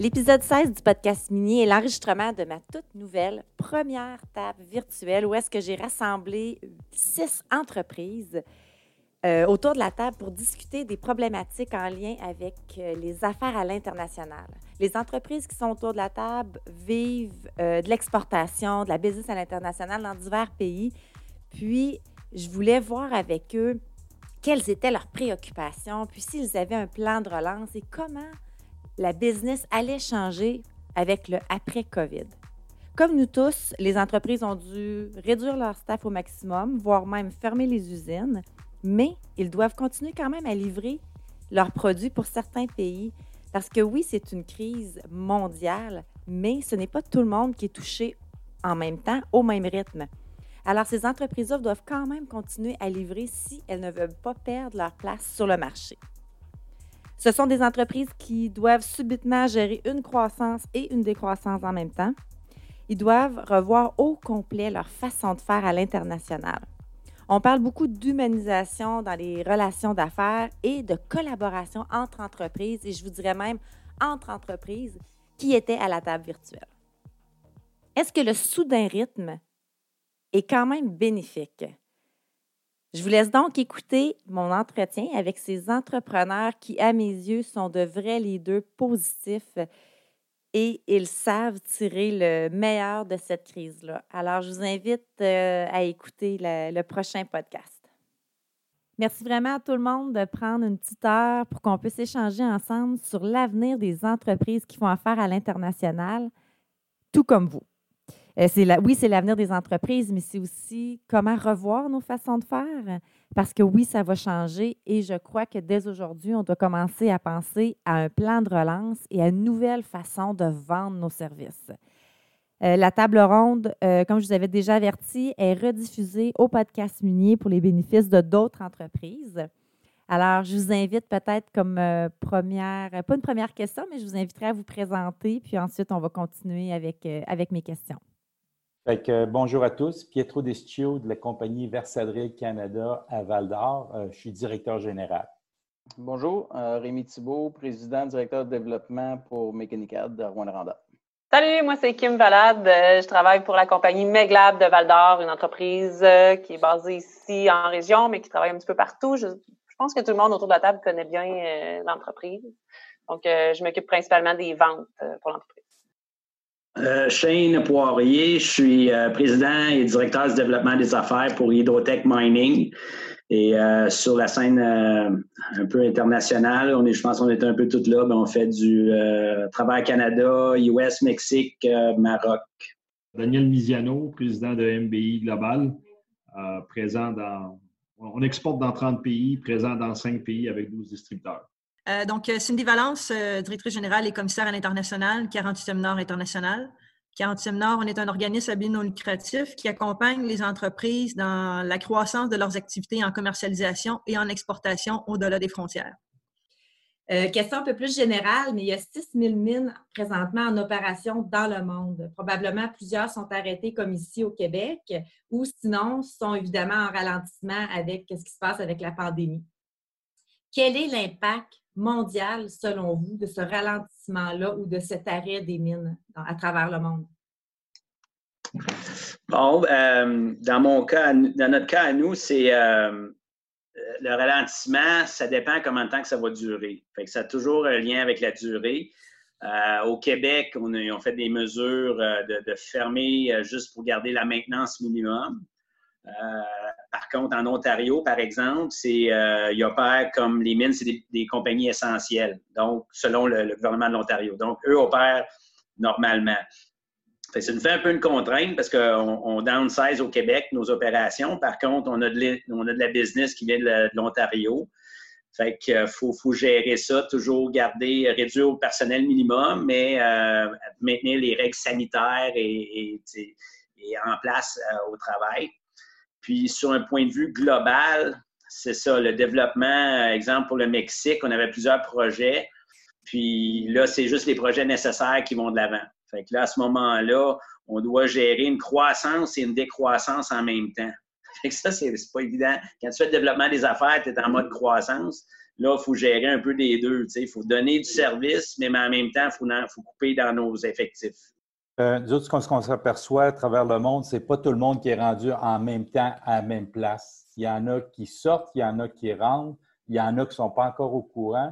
L'épisode 16 du podcast Mini est l'enregistrement de ma toute nouvelle première table virtuelle où est-ce que j'ai rassemblé six entreprises euh, autour de la table pour discuter des problématiques en lien avec euh, les affaires à l'international. Les entreprises qui sont autour de la table vivent euh, de l'exportation, de la business à l'international dans divers pays. Puis, je voulais voir avec eux quelles étaient leurs préoccupations, puis s'ils avaient un plan de relance et comment la business allait changer avec le après-COVID. Comme nous tous, les entreprises ont dû réduire leur staff au maximum, voire même fermer les usines, mais ils doivent continuer quand même à livrer leurs produits pour certains pays. Parce que oui, c'est une crise mondiale, mais ce n'est pas tout le monde qui est touché en même temps, au même rythme. Alors, ces entreprises-là doivent quand même continuer à livrer si elles ne veulent pas perdre leur place sur le marché. Ce sont des entreprises qui doivent subitement gérer une croissance et une décroissance en même temps. Ils doivent revoir au complet leur façon de faire à l'international. On parle beaucoup d'humanisation dans les relations d'affaires et de collaboration entre entreprises, et je vous dirais même entre entreprises qui étaient à la table virtuelle. Est-ce que le soudain rythme est quand même bénéfique? Je vous laisse donc écouter mon entretien avec ces entrepreneurs qui, à mes yeux, sont de vrais leaders positifs et ils savent tirer le meilleur de cette crise-là. Alors, je vous invite euh, à écouter le, prochain podcast. Merci vraiment à tout le monde de prendre une petite heure pour qu'on puisse échanger ensemble sur l'avenir des entreprises qui font affaire à l'international, tout comme vous. Euh, oui, c'est l'avenir des entreprises, mais c'est aussi comment revoir nos façons de faire. Parce que oui, ça va changer et je crois que dès aujourd'hui, on doit commencer à penser à un plan de relance et à une nouvelle façon de vendre nos services. Euh, la table ronde, euh, comme je vous avais déjà averti, est rediffusée au podcast Munier pour les bénéfices de d'autres entreprises. Alors, je vous invite peut-être comme première, pas une première question, mais je vous inviterai à vous présenter, puis ensuite, on va continuer avec, avec mes questions bonjour à tous. Pietro Descio de la compagnie Versadril Canada à Val d'Or. Euh, je suis directeur général. Bonjour, euh, Rémi Thibault, président directeur de développement pour Mécanicad de Rwanda. Salut, moi c'est Kim Valade. Euh, je travaille pour la compagnie Meglab de Val d'Or, une entreprise qui est basée ici en région, mais qui travaille un petit peu partout. Je, je pense que tout le monde autour de la table connaît bien l'entreprise. Donc, je m'occupe principalement des ventes pour l'entreprise. Euh, Shane Poirier, je suis euh, président et directeur du développement des affaires pour Hydrotech Mining. Et euh, sur la scène un peu internationale, on est, je pense qu'on est un peu toutes là, mais on fait du travail Canada, US, Mexique, Maroc. Daniel Miziano, président de MBI Global, présent dans. On exporte dans 30 pays, présent dans 5 pays avec 12 distributeurs. Euh, donc, euh, Cindy Valence, euh, directrice générale et commissaire à l'international, 48e Nord International. 40e Nord, on est un organisme à but non lucratif qui accompagne les entreprises dans la croissance de leurs activités en commercialisation et en exportation au-delà des frontières. question un peu plus générale, mais il y a 6 000 mines présentement en opération dans le monde. Probablement plusieurs sont arrêtées comme ici au Québec ou sinon sont évidemment en ralentissement avec ce qui se passe avec la pandémie. Quel est l'impact mondial, selon vous, de ce ralentissement-là ou de cet arrêt des mines à travers le monde? Bon, euh, dans mon cas, dans notre cas à nous, c'est euh, le ralentissement, ça dépend combien de temps que ça va durer. Fait que ça a toujours un lien avec la durée. Euh, au Québec, on a, fait des mesures de, de, fermer juste pour garder la maintenance minimum. Par contre, en Ontario, par exemple, c'est euh, ils opèrent comme les mines, c'est des, compagnies essentielles, donc selon le, gouvernement de l'Ontario. Donc, eux opèrent normalement. ça nous fait un peu une contrainte parce qu'on on downsize au Québec nos opérations. Par contre, on a de, a de la business qui vient de l'Ontario. Fait qu'il euh, faut, faut, gérer ça, toujours garder, réduire au personnel minimum, mais euh, maintenir les règles sanitaires et, et en place au travail. Puis sur un point de vue global, c'est ça, le développement, exemple pour le Mexique, on avait plusieurs projets. Puis là, c'est juste les projets nécessaires qui vont de l'avant. Fait que là, à ce moment-là, on doit gérer une croissance et une décroissance en même temps. Fait que ça, c'est pas évident. Quand tu fais le développement des affaires, tu es en mode croissance. Là, il faut gérer un peu des deux. Il faut donner du service, mais en même temps, il faut, faut, couper dans nos effectifs. Euh, nous autres, ce qu'on s'aperçoit à travers le monde, c'est pas tout le monde qui est rendu en même temps à la même place. Il y en a qui sortent, il y en a qui rentrent, il y en a qui ne sont pas encore au courant.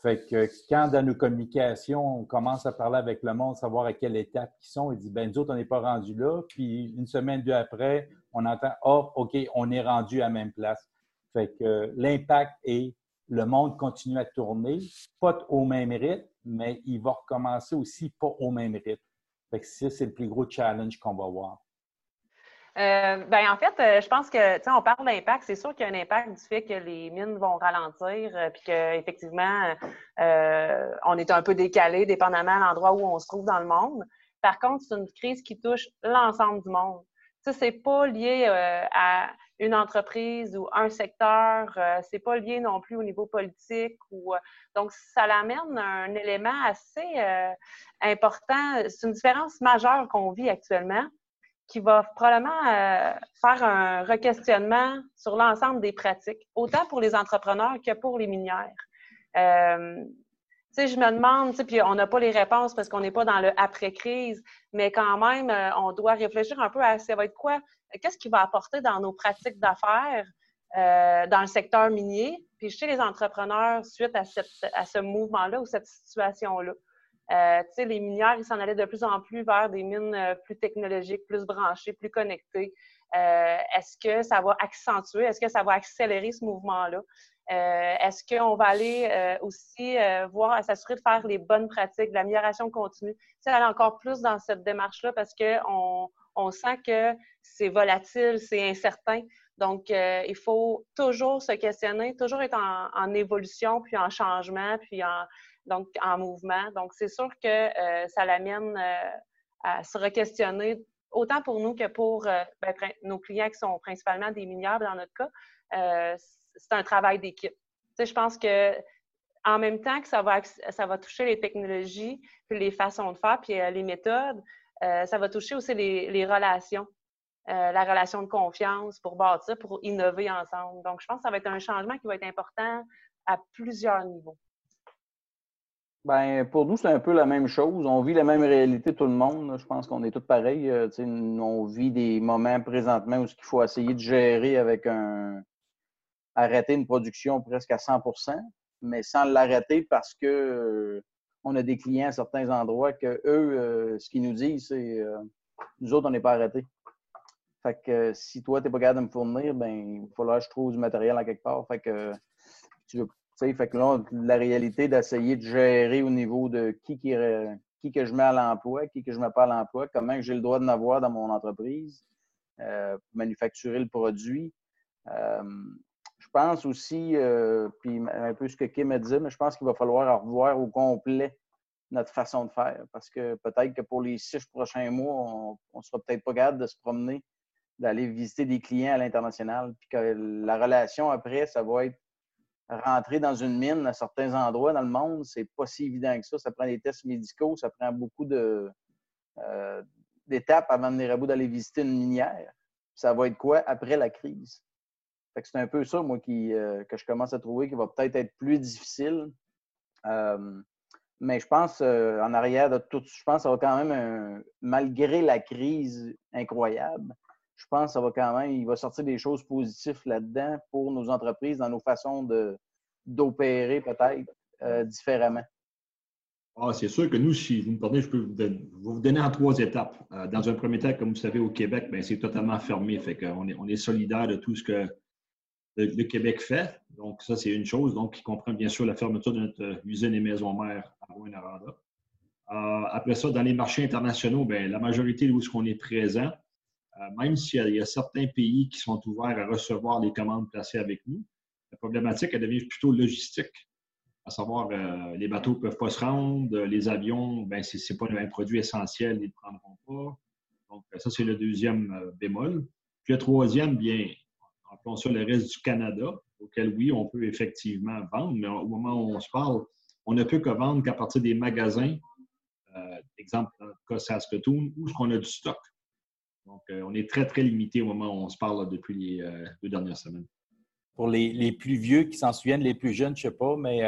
Fait que quand dans nos communications, on commence à parler avec le monde, savoir à quelle étape ils sont, il dit ben nous autres, on n'est pas rendu là. Puis une semaine, deux après, on entend Oh, OK, on est rendu à la même place. Fait que l'impact est le monde continue à tourner, pas au même rythme, mais il va recommencer aussi pas au même rythme. Fait que ça, c'est le plus gros challenge qu'on va voir. Euh, ben, en fait, euh, je pense que, tu sais, on parle d'impact. C'est sûr qu'il y a un impact du fait que les mines vont ralentir, euh, puis qu'effectivement, on est un peu décalé, dépendamment de l'endroit où on se trouve dans le monde. Par contre, c'est une crise qui touche l'ensemble du monde. Ça, c'est pas lié à une entreprise ou un secteur. c'est pas lié non plus au niveau politique. Ou, donc, ça l'amène un élément assez important. C'est une différence majeure qu'on vit actuellement qui va probablement euh, faire un requestionnement sur l'ensemble des pratiques, autant pour les entrepreneurs que pour les minières. Euh, tu sais, je me demande, puis on n'a pas les réponses parce qu'on n'est pas dans le après-crise, mais quand même, euh, on doit réfléchir un peu à ça va être quoi, qu'est-ce qui va apporter dans nos pratiques d'affaires dans le secteur minier, puis chez les entrepreneurs suite à, ce mouvement-là ou cette situation-là. Euh, les minières, ils s'en allaient de plus en plus vers des mines euh, plus technologiques, plus branchées, plus connectées. Euh, est-ce que ça va accentuer, est-ce que ça va accélérer ce mouvement-là? Est-ce qu'on va aller aussi voir, s'assurer de faire les bonnes pratiques, de l'amélioration continue? C'est aller encore plus dans cette démarche-là parce qu'on on sent que c'est volatile, c'est incertain. Donc, il faut toujours se questionner, toujours être en, évolution, puis en changement, puis en, donc en mouvement. Donc, c'est sûr que euh, ça l'amène euh, à se re-questionner, autant pour nous que pour euh, ben, nos clients qui sont principalement des mineurs dans notre cas. C'est un travail d'équipe. Je pense que en même temps que ça va, ça va toucher les technologies, les façons de faire, puis les méthodes, ça va toucher aussi les, relations. la relation de confiance pour bâtir, pour innover ensemble. Donc, je pense que ça va être un changement qui va être important à plusieurs niveaux. Ben, pour nous, c'est un peu la même chose. On vit la même réalité, tout le monde. Je pense qu'on est tous pareils. Euh, on vit des moments présentement où il faut essayer de gérer avec un. Arrêter une production presque à 100% mais sans l'arrêter parce que euh, on a des clients à certains endroits que eux, euh, ce qu'ils nous disent, c'est nous autres, on n'est pas arrêtés. Fait que si toi, tu n'es pas capable de me fournir, ben, il faudra que je trouve du matériel à quelque part. Fait que tu veux fait là, la réalité d'essayer de gérer au niveau de qui, qui, qui que je mets à l'emploi, qui que je mets pas à l'emploi, comment j'ai le droit de n'avoir dans mon entreprise, euh, manufacturer le produit. Je pense aussi, euh, puis un peu ce que Kim a dit, mais je pense qu'il va falloir revoir au complet notre façon de faire. Parce que peut-être que pour les six prochains mois, on ne sera peut-être pas capable de se promener, d'aller visiter des clients à l'international. Puis que la relation après, ça va être rentrer dans une mine à certains endroits dans le monde, c'est pas si évident que ça. Ça prend des tests médicaux, ça prend beaucoup euh, d'étapes avant de venir à bout d'aller visiter une minière. Ça va être quoi après la crise? C'est un peu ça, moi, qui, euh, que je commence à trouver qui va peut-être être plus difficile. Euh, mais je pense, en arrière de tout, je pense que ça va quand même, malgré la crise incroyable, je pense que ça va quand même, il va sortir des choses positives là-dedans pour nos entreprises, dans nos façons d'opérer peut-être euh, différemment. Ah, c'est sûr que nous, si vous me permettez, je peux vous donner, vous donner en trois étapes. Euh, dans un premier temps, comme vous savez, au Québec, ben, c'est totalement fermé. Fait qu'on est, on est solidaire de tout ce que le, Québec fait. Donc, ça, c'est une chose. Donc, qui comprend bien sûr la fermeture de notre usine et maison mère à Rouen-Aranda. Euh, après ça, dans les marchés internationaux, ben, la majorité où on est présent, euh, même s'il y, a certains pays qui sont ouverts à recevoir les commandes placées avec nous, la problématique, elle devient plutôt logistique. À savoir, euh, les bateaux ne peuvent pas se rendre, les avions, ben, ce n'est pas un produit essentiel, ils ne prendront pas. Donc, ça, c'est le deuxième euh, bémol. Puis le troisième, bien, appelons ça le reste du Canada, auquel oui, on peut effectivement vendre, mais au moment où on se parle, on ne peut que vendre qu'à partir des magasins, euh, exemple dans le cas Saskatoon, où on a du stock. Donc, euh, on est très, très limité au moment où on se parle depuis les euh, deux dernières semaines. Pour les, plus vieux qui s'en souviennent, les plus jeunes, je ne sais pas, mais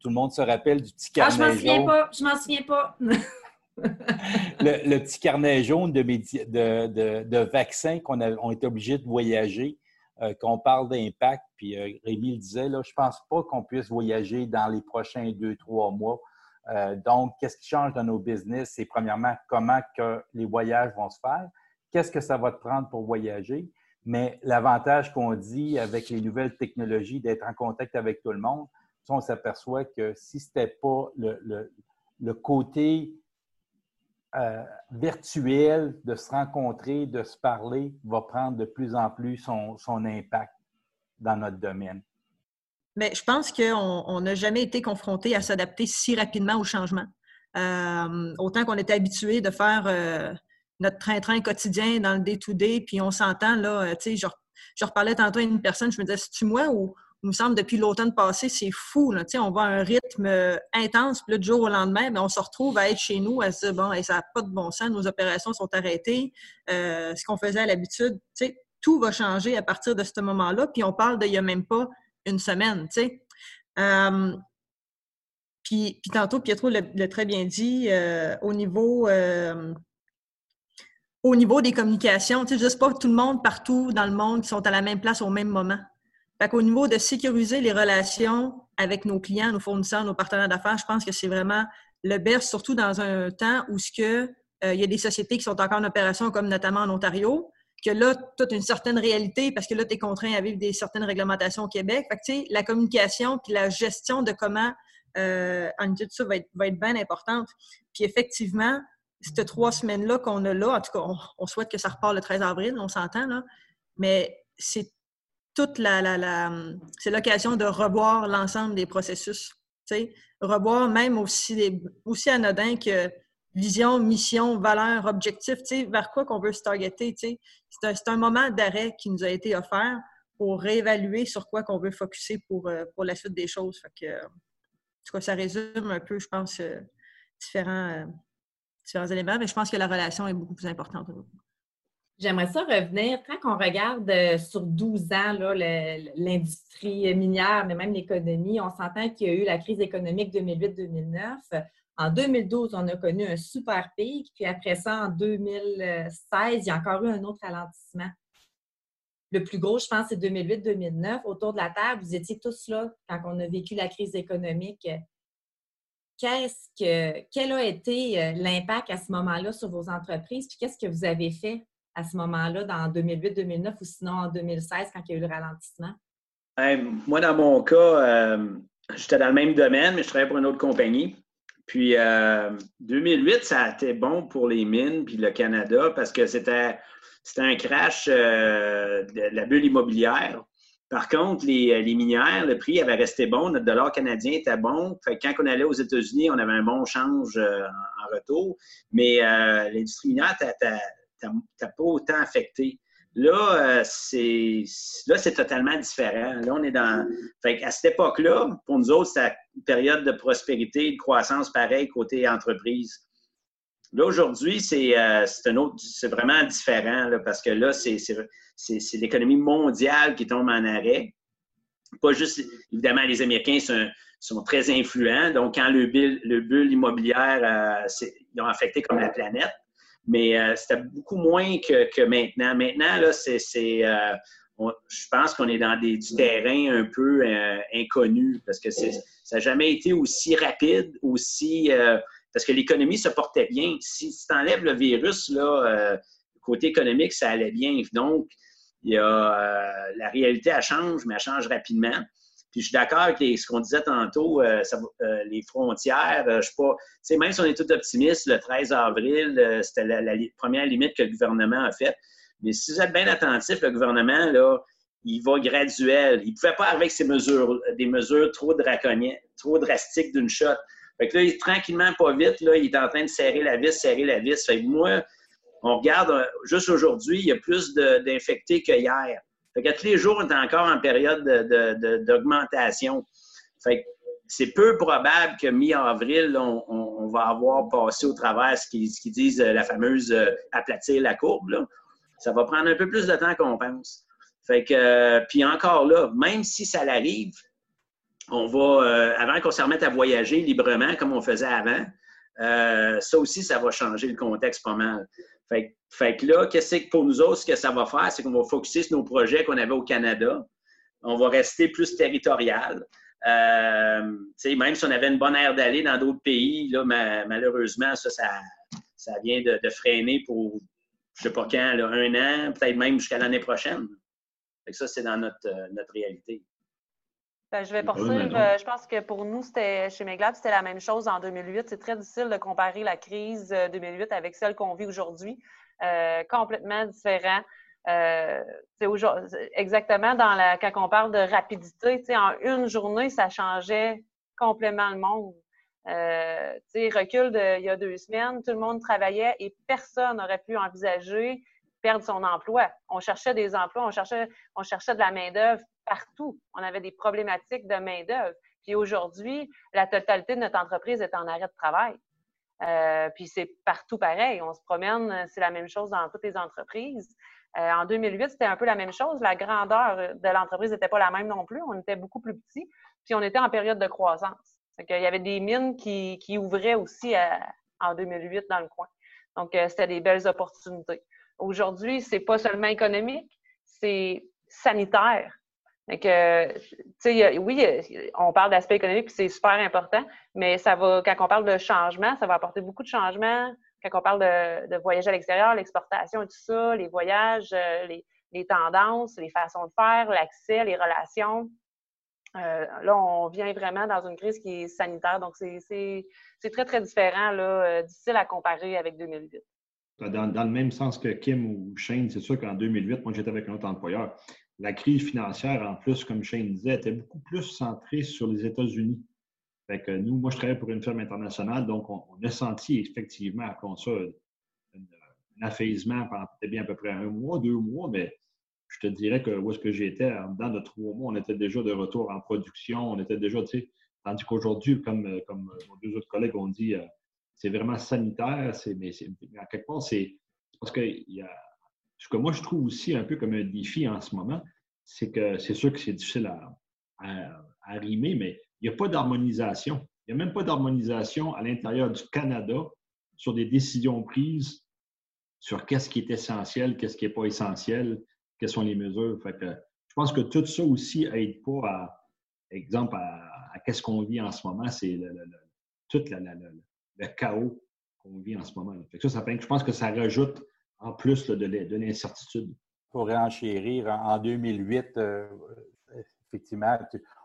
tout le monde se rappelle du petit carnet ah, je m'en souviens pas, je m'en souviens pas. le, petit carnet jaune de, de, de, vaccins qu'on a on été obligé de voyager, euh, qu'on parle d'impact, puis euh, Rémi le disait, là, je ne pense pas qu'on puisse voyager dans les prochains deux, trois mois. Euh, donc, qu'est-ce qui change dans nos business? C'est premièrement comment que les voyages vont se faire, qu'est-ce que ça va te prendre pour voyager, mais l'avantage qu'on dit avec les nouvelles technologies d'être en contact avec tout le monde, on s'aperçoit que si ce n'était pas le, le, le côté euh, virtuel, de se rencontrer, de se parler, va prendre de plus en plus son, impact dans notre domaine. Mais je pense qu'on n'a jamais été confronté à s'adapter si rapidement au changement. Euh, autant qu'on était habitué de faire euh, notre train-train quotidien dans le day-to-day, puis on s'entend, là, tu sais, je, je reparlais tantôt à une personne, je me disais, c'est-tu moi ou il me semble, depuis l'automne passé, c'est fou. Là. On va à un rythme euh, intense, puis le jour au lendemain, mais on se retrouve à être chez nous, à se dire, bon, ça n'a pas de bon sens, nos opérations sont arrêtées, euh, ce qu'on faisait à l'habitude, tout va changer à partir de ce moment-là, puis on parle d'il n'y a même pas une semaine. Euh, puis, puis, tantôt, Pietro l'a très bien dit, au niveau au niveau des communications, tu sais, sais pas tout le monde partout dans le monde qui sont à la même place au même moment. Fait qu'au niveau de sécuriser les relations avec nos clients, nos fournisseurs, nos partenaires d'affaires, je pense que c'est vraiment le best, surtout dans un temps où ce que, euh, il y a des sociétés qui sont encore en opération, comme notamment en Ontario, que là, as une certaine réalité parce que là, tu es contraint à vivre des certaines réglementations au Québec. Fait que, la communication puis la gestion de comment euh, en tout ça va être, va être bien importante. Puis effectivement, ces trois semaines-là qu'on a là, en tout cas, on, on, souhaite que ça repart le 13 avril, on s'entend, là, mais c'est toute la, c'est l'occasion de revoir l'ensemble des processus. Revoir même aussi, aussi anodin que vision, mission, valeur, objectif, vers quoi qu'on veut se targeter. C'est un, moment d'arrêt qui nous a été offert pour réévaluer sur quoi qu'on veut focuser pour, euh, pour la suite des choses. Fait que, en tout cas, ça résume un peu, je pense, euh, différents, euh, différents éléments, mais je pense que la relation est beaucoup plus importante. J'aimerais ça revenir, quand on regarde euh, sur 12 ans l'industrie minière, mais même l'économie, on s'entend qu'il y a eu la crise économique 2008-2009. En 2012, on a connu un super pic, puis après ça, en 2016, il y a encore eu un autre ralentissement. Le plus gros, je pense, c'est 2008-2009. Autour de la table, vous étiez tous là quand on a vécu la crise économique. Qu'est-ce que, quel a été euh, l'impact à ce moment-là sur vos entreprises? Puis qu'est-ce que vous avez fait? À ce moment-là, dans 2008-2009 ou sinon en 2016 quand il y a eu le ralentissement? moi, dans mon cas, euh, j'étais dans le même domaine, mais je travaillais pour une autre compagnie. Puis 2008, euh, ça a été bon pour les mines puis le Canada parce que c'était un crash euh, de la bulle immobilière. Par contre, les, minières, le prix avait resté bon, notre dollar canadien était bon. Fait quand on allait aux États-Unis, on avait un bon change en, retour. Mais l'industrie minière, t'as pas autant affecté. Là, euh, c'est là, c'est totalement différent. Là, on est dans. Fait à cette époque-là, pour nous autres, c'est une période de prospérité, de croissance pareil côté entreprise. Là, aujourd'hui, c'est euh, c'est vraiment différent parce que là, c'est l'économie mondiale qui tombe en arrêt. Pas juste, évidemment, les Américains sont, sont très influents. Donc, quand le bulle, le immobilière, euh, ils ont affecté comme la planète. Mais euh, c'était beaucoup moins que, maintenant. Maintenant, là, c'est, euh, je pense qu'on est dans des, du terrain un peu euh, inconnu parce que ça n'a jamais été aussi rapide, aussi. parce que l'économie se portait bien. Si, tu enlèves le virus, là, côté économique, ça allait bien. Donc, il y a, la réalité, elle change, mais elle change rapidement. Je suis d'accord avec ce qu'on disait tantôt, euh, euh, les frontières, euh, je sais pas, même si on est tout optimiste, le 13 avril, c'était la, première limite que le gouvernement a faite. Mais si vous êtes bien attentif, le gouvernement, là, il va graduel. Il ne pouvait pas avec ces mesures, des mesures trop draconiennes, trop drastiques d'une shot. Fait que là, il, tranquillement, pas vite, là, il est en train de serrer la vis, serrer la vis. Fait que moi, on regarde, euh, juste aujourd'hui, il y a plus d'infectés que hier. Fait que tous les jours, on est encore en période d'augmentation. Fait que c'est peu probable que mi-avril, on, va avoir passé au travers ce qu'ils disent euh, la fameuse euh, aplatir la courbe. Ça va prendre un peu plus de temps qu'on pense. Fait que, puis encore là, même si ça l'arrive, on va, avant qu'on se remette à voyager librement comme on faisait avant, ça aussi, ça va changer le contexte pas mal. Fait, que là, qu'est-ce que pour nous autres, ce que ça va faire, c'est qu'on va focuser sur nos projets qu'on avait au Canada. On va rester plus territorial. Euh, même si on avait une bonne aire d'aller dans d'autres pays, là, malheureusement, ça, ça, vient de, freiner pour, je ne sais pas quand, un an, peut-être même jusqu'à l'année prochaine. Fait ça, c'est dans notre, euh, notre réalité. Ben, je vais poursuivre. Euh, je pense que pour nous, c'était chez Meglab, c'était la même chose en 2008. C'est très difficile de comparer la crise 2008 euh, avec celle qu'on vit aujourd'hui. Euh, complètement différent. c'est exactement dans la, quand on parle de rapidité, en une journée, ça changeait complètement le monde. Euh, recul de, il y a deux semaines, tout le monde travaillait et personne n'aurait pu envisager perdre son emploi. On cherchait des emplois, on cherchait, on cherchait de la main-d'œuvre partout. On avait des problématiques de main-d'œuvre. Puis aujourd'hui, la totalité de notre entreprise est en arrêt de travail. Euh, puis c'est partout pareil. On se promène, c'est la même chose dans toutes les entreprises. Euh, en 2008, c'était un peu la même chose. La grandeur de l'entreprise n'était pas la même non plus. On était beaucoup plus petits. Puis on était en période de croissance. Il y avait des mines qui, ouvraient aussi euh, en 2008 dans le coin. Donc, c'était des belles opportunités. Aujourd'hui, c'est pas seulement économique, c'est sanitaire. Donc, oui, on parle d'aspect économique, c'est super important, mais ça va, quand on parle de changement, ça va apporter beaucoup de changements. Quand on parle de, de voyager à l'extérieur, l'exportation et tout ça, les voyages, euh, les, tendances, les façons de faire, l'accès, les relations. Euh, là, on vient vraiment dans une crise qui est sanitaire, donc c'est très, très différent, là, euh, difficile à comparer avec 2008. Dans, dans, le même sens que Kim ou Shane, c'est sûr qu'en 2008, moi, j'étais avec un autre employeur. La crise financière, en plus, comme Shane disait, était beaucoup plus centrée sur les États-Unis. Fait que nous, moi, je travaille pour une firme internationale, donc on, a senti effectivement ça un, affaisement pendant peut-être bien à peu près un mois, deux mois, mais je te dirais que où est-ce que j'étais, dans de trois mois, on était déjà de retour en production, on était déjà, tu sais, tandis qu'aujourd'hui, comme, comme nos deux autres collègues ont dit, euh, c'est vraiment sanitaire, mais à quelque part, c'est parce que y a, ce que moi je trouve aussi un peu comme un défi en ce moment, c'est que c'est sûr que c'est difficile à, rimer, mais il n'y a pas d'harmonisation. Il n'y a même pas d'harmonisation à l'intérieur du Canada sur des décisions prises sur qu'est-ce qui est essentiel, qu'est-ce qui n'est pas essentiel, quelles sont les mesures. Fait que, je pense que tout ça aussi aide pas à, exemple, à, qu'est-ce qu'on vit en ce moment, c'est le, tout la, le chaos qu'on vit en ce moment. ça, ça je pense que ça rajoute en plus de l'incertitude. Pour réenchérir, en 2008, euh, effectivement,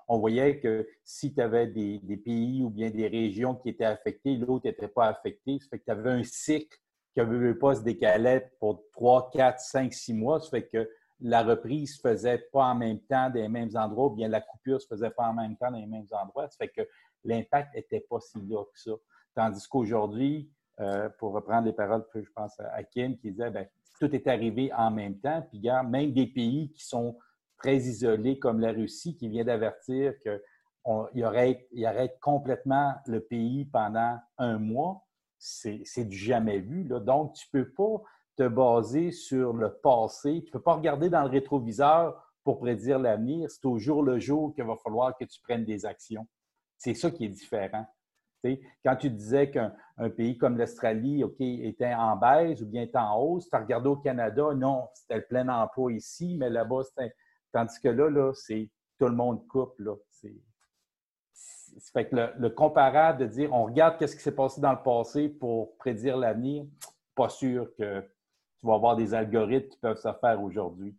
on voyait que si tu avais des, pays ou bien des régions qui étaient affectées, l'autre n'était pas affecté. Ça fait que tu avais un cycle qui ne veut pas se décaler pour 3, 4, 5, 6 mois. Ça fait que la reprise ne se faisait pas en même temps les mêmes endroits, ou bien la coupure ne se faisait pas en même temps dans les mêmes endroits. Ça fait que l'impact n'était pas si là que ça. Tandis qu'aujourd'hui, euh, pour reprendre les paroles je pense à Kim, qui disait, bien, tout est arrivé en même temps. Puis, regarde, même des pays qui sont très isolés, comme la Russie, qui vient d'avertir qu'il aurait arrête complètement le pays pendant un mois, c'est du jamais vu. Donc, tu ne peux pas te baser sur le passé. Tu ne peux pas regarder dans le rétroviseur pour prédire l'avenir. C'est au jour le jour qu'il va falloir que tu prennes des actions. C'est ça qui est différent. Quand tu disais qu'un pays comme l'Australie, était en baisse ou bien était en hausse, tu as regardé au Canada, non, c'était le plein emploi ici, mais là-bas, c'était. Tandis que là, là c'est tout le monde coupe. Là. C'est, fait que le, comparable de dire on regarde qu'est-ce qui s'est passé dans le passé pour prédire l'avenir, pas sûr que tu vas avoir des algorithmes qui peuvent se faire aujourd'hui.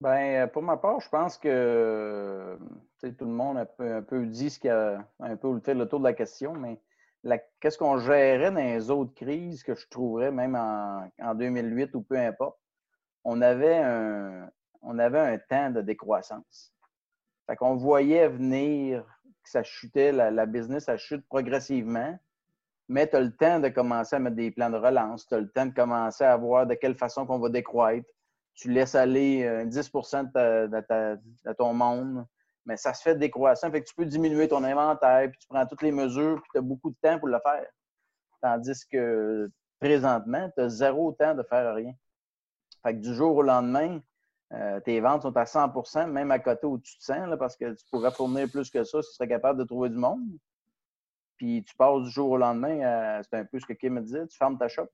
Bien, pour ma part, je pense que tout le monde a un peu, dit ce qui a un peu fait le tour de la question, mais qu'est-ce qu'on gérait dans les autres crises que je trouverais même en, 2008 ou peu importe? On avait un, on avait un temps de décroissance. Fait qu'on voyait venir que ça chutait, la, business, ça chute progressivement, mais tu as le temps de commencer à mettre des plans de relance, tu as le temps de commencer à voir de quelle façon qu'on va décroître. Tu laisses aller 10% euh, de, ton monde, mais ça se fait décroissant. Fait que tu peux diminuer ton inventaire, puis tu prends toutes les mesures, puis tu as beaucoup de temps pour le faire. Tandis que présentement, tu as zéro temps de faire rien. Fait que du jour au lendemain, euh, tes ventes sont à 100% même à côté au-dessus de 100 parce que tu pourrais fournir plus que ça si tu serais capable de trouver du monde. Puis tu passes du jour au lendemain, c'est un peu ce que Kim me disait, tu fermes ta shop,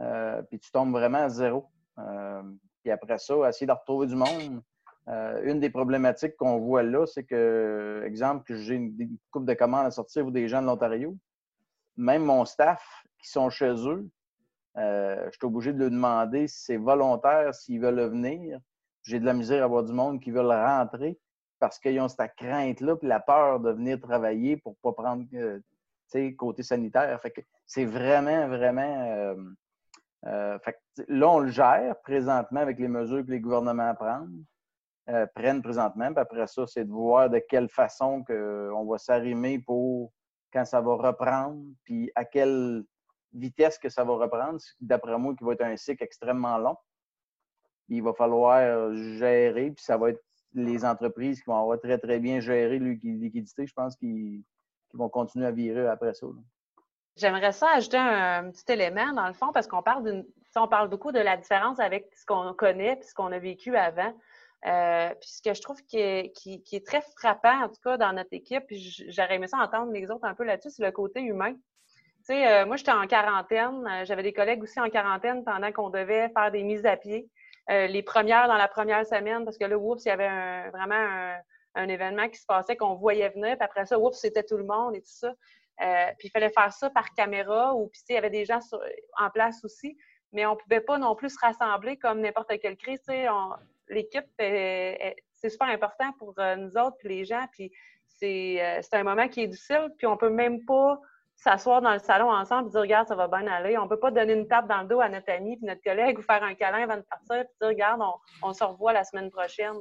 euh, puis tu tombes vraiment à zéro. Euh, puis après ça, essayer de retrouver du monde. Une des problématiques qu'on voit là, c'est que, exemple, que j'ai une, coupe de commandes à sortir ou des gens de l'Ontario, même mon staff qui sont chez eux, je suis obligé de leur demander si c'est volontaire, s'ils veulent venir j'ai de la misère à avoir du monde qui veulent rentrer parce qu'ils ont cette crainte-là, puis la peur de venir travailler pour ne pas prendre euh, côté sanitaire. Fait que c'est vraiment, vraiment. Euh, euh, fait là, on le gère présentement avec les mesures que les gouvernements prennent, prennent présentement. Puis après ça, c'est de voir de quelle façon que on va s'arrimer pour quand ça va reprendre, puis à quelle vitesse que ça va reprendre. D'après moi, qui va être un cycle extrêmement long il va falloir euh, gérer, puis ça va être les entreprises qui vont avoir très, très bien géré liquidité, je pense, qui, vont continuer à virer après ça. J'aimerais ça ajouter un, petit élément, dans le fond, parce qu'on parle parle beaucoup de la différence avec ce qu'on connaît et ce qu'on a vécu avant. Euh, puis ce que je trouve qui est, qui, est, très frappant, en tout cas, dans notre équipe, puis j'aurais aimé ça entendre les autres un peu là-dessus, c'est le côté humain. Tu sais, euh, moi, j'étais en quarantaine. J'avais des collègues aussi en quarantaine pendant qu'on devait faire des mises à pied. Euh, les premières dans la première semaine, parce que là, oups, il y avait vraiment un, événement qui se passait qu'on voyait venir, puis après ça, oups, c'était tout le monde et tout ça. Euh, puis il fallait faire ça par caméra, ou puis il y avait des gens en place aussi, mais on ne pouvait pas non plus se rassembler comme n'importe quelle crise. L'équipe, c'est super important pour euh, nous autres, puis les gens, puis c'est un moment qui est difficile, puis on peut même pas s'asseoir dans le salon ensemble et dire Regarde, ça va bien aller. On peut pas donner une tape dans le dos à notre ami puis notre collègue ou faire un câlin avant de partir et dire Regarde, on, se revoit la semaine prochaine.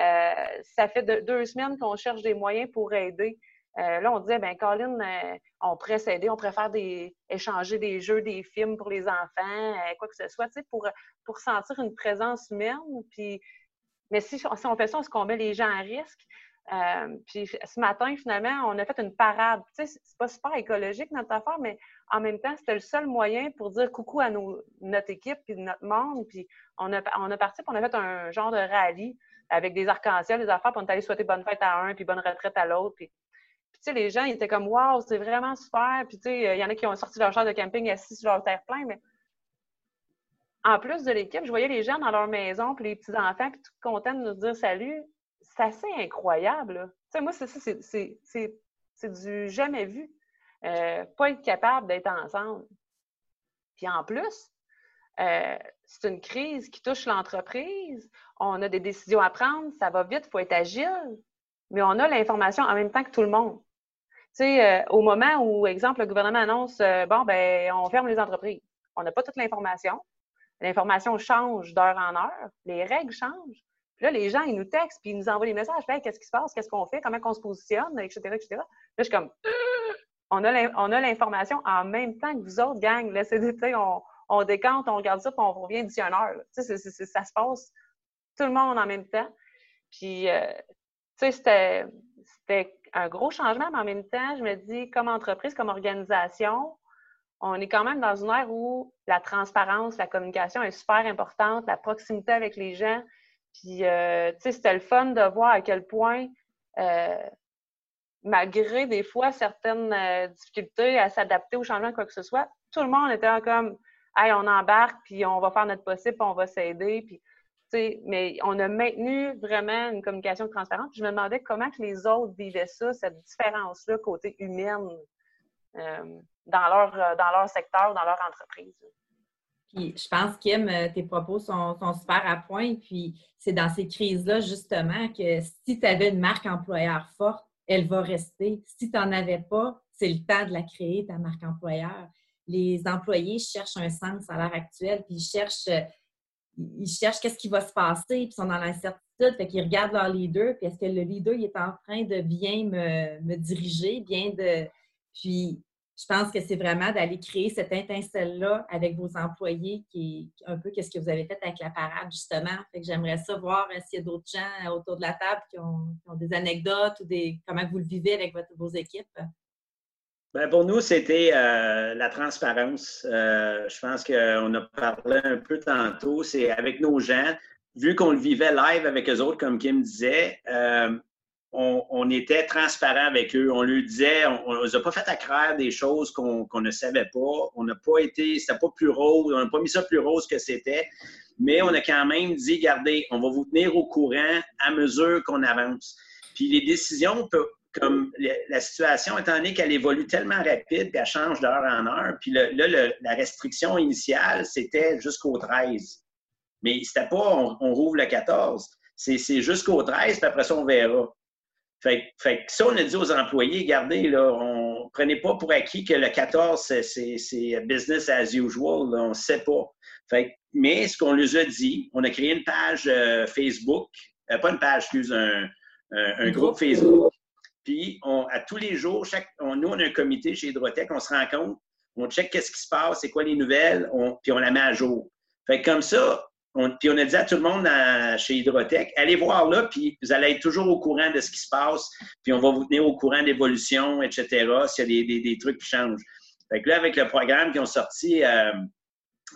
Euh, ça fait deux semaines qu'on cherche des moyens pour aider. Euh, là, on disait, ben Colin, euh, on pourrait s'aider, on préfère des, échanger des jeux, des films pour les enfants, quoi que ce soit, pour, pour sentir une présence humaine. Mais si, on fait ça, est-ce qu'on met les gens à risque? Euh, puis ce matin, finalement, on a fait une parade. Tu sais, c'est pas super écologique notre affaire, mais en même temps, c'était le seul moyen pour dire coucou à notre équipe puis notre monde. Puis on a, on a parti, puis on a fait un genre de rallye avec des arcs-en-ciel, des affaires, puis on est allé souhaiter bonne fête à un, puis bonne retraite à l'autre. Tu sais, les gens, ils étaient comme, waouh, c'est vraiment super. Puis, tu sais, il y en a qui ont sorti leur char de camping assis sur leur terre-plein, mais en plus de l'équipe, je voyais les gens dans leur maison, puis les petits-enfants, puis tout contents de nous dire salut c'est assez incroyable. Tu sais, moi, c'est ça, c'est du jamais vu. Euh, pas être capable d'être ensemble. Puis en plus, euh, c'est une crise qui touche l'entreprise. On a des décisions à prendre, ça va vite, il faut être agile, mais on a l'information en même temps que tout le monde. Tu sais, euh, au moment où, exemple, le gouvernement annonce bon, ben, on ferme les entreprises, on n'a pas toute l'information. L'information change d'heure en heure, les règles changent. Puis là, les gens, ils nous textent, puis ils nous envoient des messages. qu'est-ce qui se passe? Qu'est-ce qu'on fait? Comment on se positionne? Etc., etc. Là, je suis comme, on a l'information en même temps que vous autres, gang. Laissez, on, on décante, on regarde ça, puis on revient d'ici une heure. ça se passe tout le monde en même temps. Puis, euh, tu c'était un gros changement, mais en même temps, je me dis, comme entreprise, comme organisation, on est quand même dans une ère où la transparence, la communication est super importante, la proximité avec les gens. Puis, euh, c'était le fun de voir à quel point, euh, malgré des fois certaines euh, difficultés à s'adapter au changement, quoi que ce soit, tout le monde était comme, hey, on embarque, puis on va faire notre possible, puis on va s'aider. Puis, mais on a maintenu vraiment une communication transparente. je me demandais comment que les autres vivaient ça, cette différence-là côté humaine dans, leur, dans leur secteur, dans leur entreprise je pense, Kim, euh, tes propos sont, super à point. Puis c'est dans ces crises-là, justement, que si tu avais une marque employeur forte, elle va rester. Si tu n'en avais pas, c'est le temps de la créer, ta marque employeur. Les employés cherchent un sens à l'heure actuelle, puis ils cherchent, euh, ils cherchent qu'est-ce qui va se passer, puis ils sont dans l'incertitude, fait qu'ils regardent leur leader, puis est-ce que le leader il est en train de bien me, me diriger, bien de. Puis je pense que c'est vraiment d'aller créer cette étincelle-là avec vos employés, qui est un peu ce que vous avez fait avec la parade, justement. Fait que j'aimerais savoir euh, s'il y a d'autres gens autour de la table qui ont, des anecdotes ou des comment vous le vivez avec vos équipes. Bien, pour nous, c'était euh, la transparence. Euh, je pense qu'on a parlé un peu tantôt. C'est avec nos gens, vu qu'on le vivait live avec eux autres, comme Kim disait, on, était transparent avec eux. On lui disait, on ne nous a pas fait accraire des choses qu'on ne savait pas. On n'a pas été, c'était pas plus rose, on n'a pas mis ça plus rose que c'était. Mais on a quand même dit, regardez, on va vous tenir au courant à mesure qu'on avance. Puis les décisions, comme la situation, étant donné qu'elle évolue tellement rapide, qu'elle change d'heure en heure, puis là, la restriction initiale, c'était jusqu'au 13. Mais c'était pas, on, rouvre le 14. C'est jusqu'au 13, puis après ça, on verra. Fait, fait ça, on a dit aux employés, regardez, là, on prenez pas pour acquis que le 14, c'est business as usual, on ne sait pas. Mais ce qu'on leur a dit, on a créé une page euh, Facebook, euh, pas une page, excuse, un, un, groupe Facebook. Puis, on, à tous les jours, chaque, on, nous, on a un comité chez Hydrotech, on se rend compte, on check qu'est-ce qui se passe, c'est quoi les nouvelles, on, puis on la met à jour. Fait comme ça, puis on a dit à tout le monde chez Hydrotech, allez voir là, puis vous allez être toujours au courant de ce qui se passe, puis on va vous tenir au courant d'évolution, etc., s'il y a des, trucs qui changent. Fait que là, avec le programme qui ont sorti euh,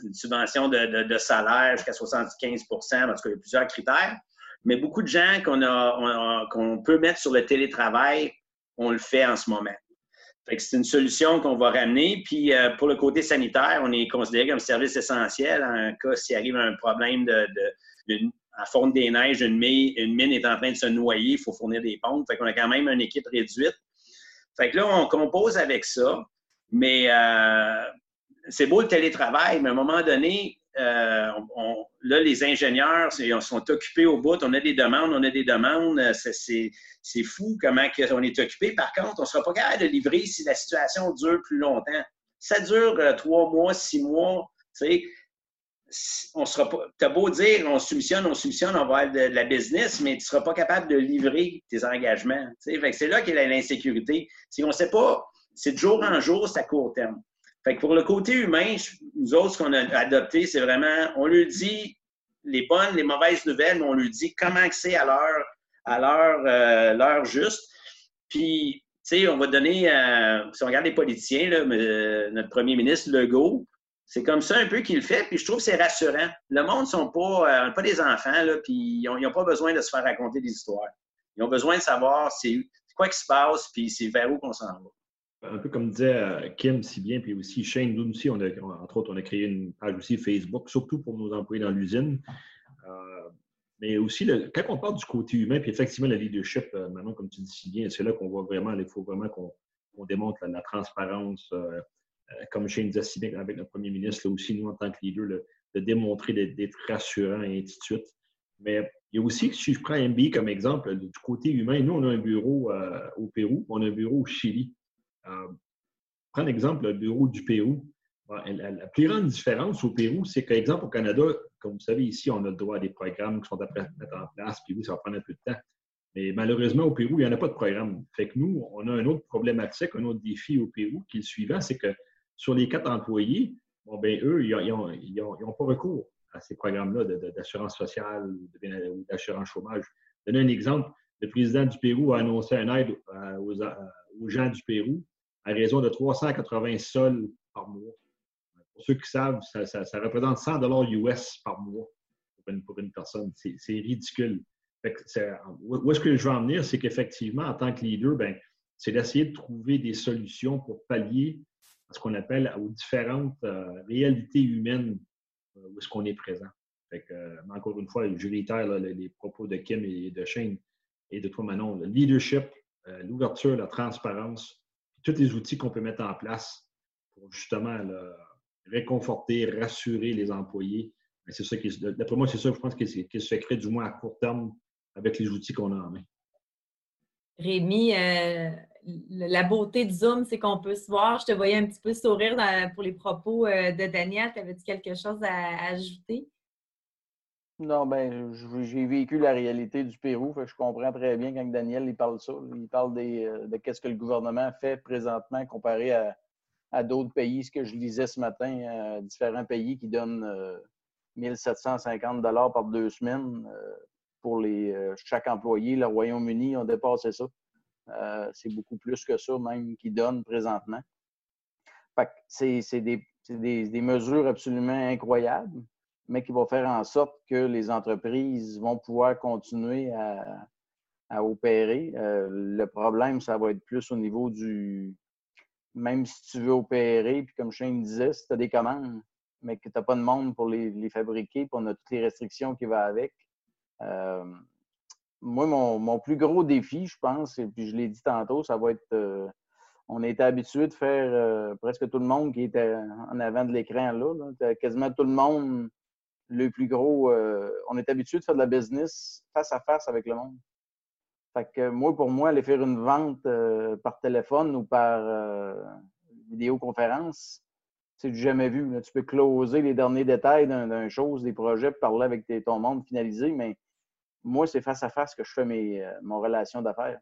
une subvention de, salaire jusqu'à 75% parce qu'il y a plusieurs critères, mais beaucoup de gens qu'on peut mettre sur le télétravail, on le fait en ce moment c'est une solution qu'on va ramener. Puis euh, pour le côté sanitaire, on est considéré comme service essentiel en cas s'il arrive un problème de, à fonte des neiges, une mine, une mine est en train de se noyer, il faut fournir des pompes. Fait qu'on a quand même une équipe réduite. Fait que là, on compose avec ça. Mais euh, c'est beau le télétravail, mais à un moment donné, euh, là, les ingénieurs sont occupés au bout. On a des demandes, on a des demandes. C'est fou comment on est occupé. Par contre, on ne sera pas capable de livrer si la situation dure plus longtemps. Ça dure euh, trois mois, six mois. Tu sais, on sera pas. Tu as beau dire on soumissionne, on soumissionne, on va avoir de, la business, mais tu ne seras pas capable de livrer tes engagements. Tu sais, c'est là qu'il y a l'insécurité. Si on ne sait pas, c'est de jour en jour, c'est à court terme. Fait que pour le côté humain, nous autres, ce qu'on a adopté, c'est vraiment, on lui dit les bonnes, les mauvaises nouvelles, mais on lui dit comment c'est à l'heure, à l'heure, euh, juste. Puis, tu sais, on va donner, euh, si on regarde les politiciens, euh, notre premier ministre Legault, c'est comme ça un peu qu'il fait, puis je trouve que c'est rassurant. Le monde ne sont pas, pas des enfants, puis ils n'ont pas besoin de se faire raconter des histoires. Ils ont besoin de savoir c'est quoi qui se passe, puis c'est vers où qu'on s'en va un peu comme disait euh, Kim si bien, puis aussi Shane, nous aussi, entre autres, on a créé une page aussi Facebook, surtout pour nos employés dans l'usine. Euh, mais aussi, quand on parle du côté humain, puis effectivement, le leadership, euh, maintenant, comme tu dis si bien, c'est là qu'on voit vraiment, il faut vraiment qu'on démontre la, transparence, comme Shane disait si bien avec notre premier ministre, là aussi, nous, en tant que leader, de démontrer d'être rassurant et ainsi de suite. Mais il y a aussi, si je prends MB comme exemple, du côté humain, nous, on a un bureau au Pérou, on a un bureau au Chili. Euh, prends l'exemple, le bureau du Pérou. La, plus grande différence au Pérou, c'est qu'exemple, au Canada, comme vous savez, ici, on a le droit à des programmes qui sont à mettre en place, puis oui, ça va prendre un peu de temps. Mais malheureusement, au Pérou, il n'y en a pas de programme. Fait que nous, on a un autre problématique, un autre défi au Pérou, qui est le suivant, c'est que sur les quatre employés, bon, ben, eux, ils n'ont pas recours à ces programmes-là d'assurance sociale ou d'assurance chômage. Je vais donner un exemple. Le président du Pérou a annoncé un aide euh, aux, aux gens du Pérou à raison de 380 sols par mois. Pour ceux qui savent, ça, représente 100 dollars US par mois pour une, personne. C'est ridicule. où est-ce que je veux en venir? C'est qu'effectivement, en tant que leader, ben, c'est d'essayer de trouver des solutions pour pallier à ce qu'on appelle aux différentes euh, réalités humaines euh, où est-ce qu'on est présent. Euh, encore une fois, je réitère les propos de Kim et de Shane et de toi, Manon. Le leadership, l'ouverture, la transparence, tous les outils qu'on peut mettre en place pour justement réconforter, rassurer les employés. C'est ça qui, d'après moi, c'est ça, je pense, qui, se fait créer du moins à court terme avec les outils qu'on a en main. Rémi, euh, la beauté de Zoom, c'est qu'on peut se voir. Je te voyais un petit peu sourire pour les propos euh, de Daniel. Avais-tu quelque chose à ajouter? Non, ben, j'ai vécu la réalité du Pérou, je comprends très bien quand Daniel il parle ça. Il parle euh, de ce que le gouvernement fait présentement comparé à d'autres pays, ce que je lisais ce matin, différents pays qui donnent 1750 dollars par deux semaines pour les, chaque employé. Le Royaume-Uni ont dépassé ça. c'est beaucoup plus que ça même qu'ils donnent présentement. c'est des, mesures absolument incroyables, mais qui vont faire en sorte que les entreprises vont pouvoir continuer à, opérer. Euh, le problème, ça va être plus au niveau du. Même si tu veux opérer, puis comme Shane disait, si tu as des commandes, mais que tu n'as pas de monde pour les, fabriquer, puis on a toutes les restrictions qui vont avec. Euh, moi, mon, plus gros défi, je pense, et puis je l'ai dit tantôt, ça va être. Euh, on été habitué de faire presque tout le monde qui était en avant de l'écran là. Quasiment tout le monde, le plus gros. on est habitué de faire de la business face à face avec le monde. Fait que moi, pour moi, aller faire une vente euh, par téléphone ou par euh, vidéoconférence, c'est du jamais vu. Tu peux closer les derniers détails d'un chose, des projets, parler avec ton monde finalisé, mais moi, c'est face à face que je fais mes, euh, mon relation d'affaires.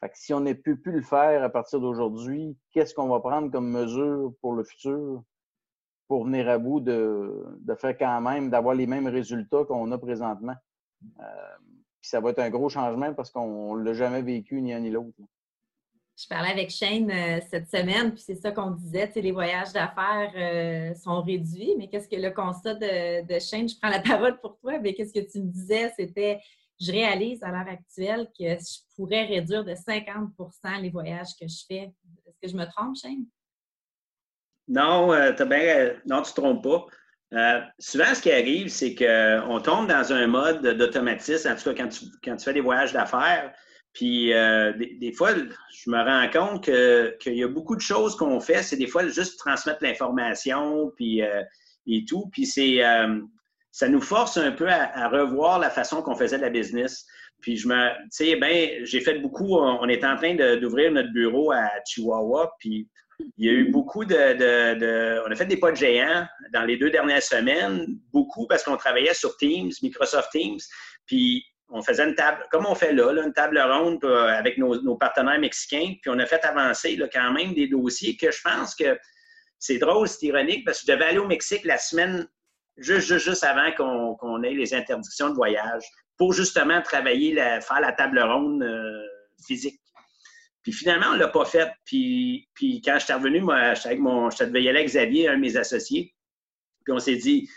Fait que si on ne peut plus le faire à partir d'aujourd'hui, qu'est-ce qu'on va prendre comme mesure pour le futur? Pour venir à bout de, de faire quand même, d'avoir les mêmes résultats qu'on a présentement? ça va être un gros changement parce qu'on ne l'a jamais vécu ni un ni l'autre. Je parlais avec Shane euh, cette semaine, puis c'est ça qu'on disait, les voyages d'affaires euh, sont réduits, mais qu'est-ce que le constat de, Shane, je prends la parole pour toi, mais qu'est-ce que tu me disais, c'était, je réalise à l'heure actuelle que je pourrais réduire de 50% les voyages que je fais. Est-ce que je me trompe, Shane? Non, euh, bien, non, tu ne te trompes pas. Euh, souvent, ce qui arrive, c'est qu'on tombe dans un mode d'automatisme, en tout cas quand tu, fais des voyages d'affaires. Puis euh, des, fois, je me rends compte qu'il y a beaucoup de choses qu'on fait, c'est des fois juste transmettre l'information puis, et tout. Puis ça nous force un peu à, revoir la façon qu'on faisait de la business. Puis je me, tu sais, ben, j'ai fait beaucoup. On, on est en train d'ouvrir notre bureau à Chihuahua. Puis il y a eu beaucoup de, On a fait des pas de géants dans les deux dernières semaines, beaucoup parce qu'on travaillait sur Teams, Microsoft Teams, puis on faisait une table, comme on fait là, une table ronde euh, avec nos, partenaires mexicains, puis on a fait avancer là, quand même des dossiers que je pense que c'est drôle, c'est ironique, parce que je devais aller au Mexique la semaine juste, juste, avant qu'on ait les interdictions de voyage pour justement travailler, faire la table ronde euh, physique. Puis finalement, on ne l'a pas fait. Puis, puis quand je suis revenu, moi, je avec mon, je devais avec Xavier, un de mes associés. Puis on s'est dit,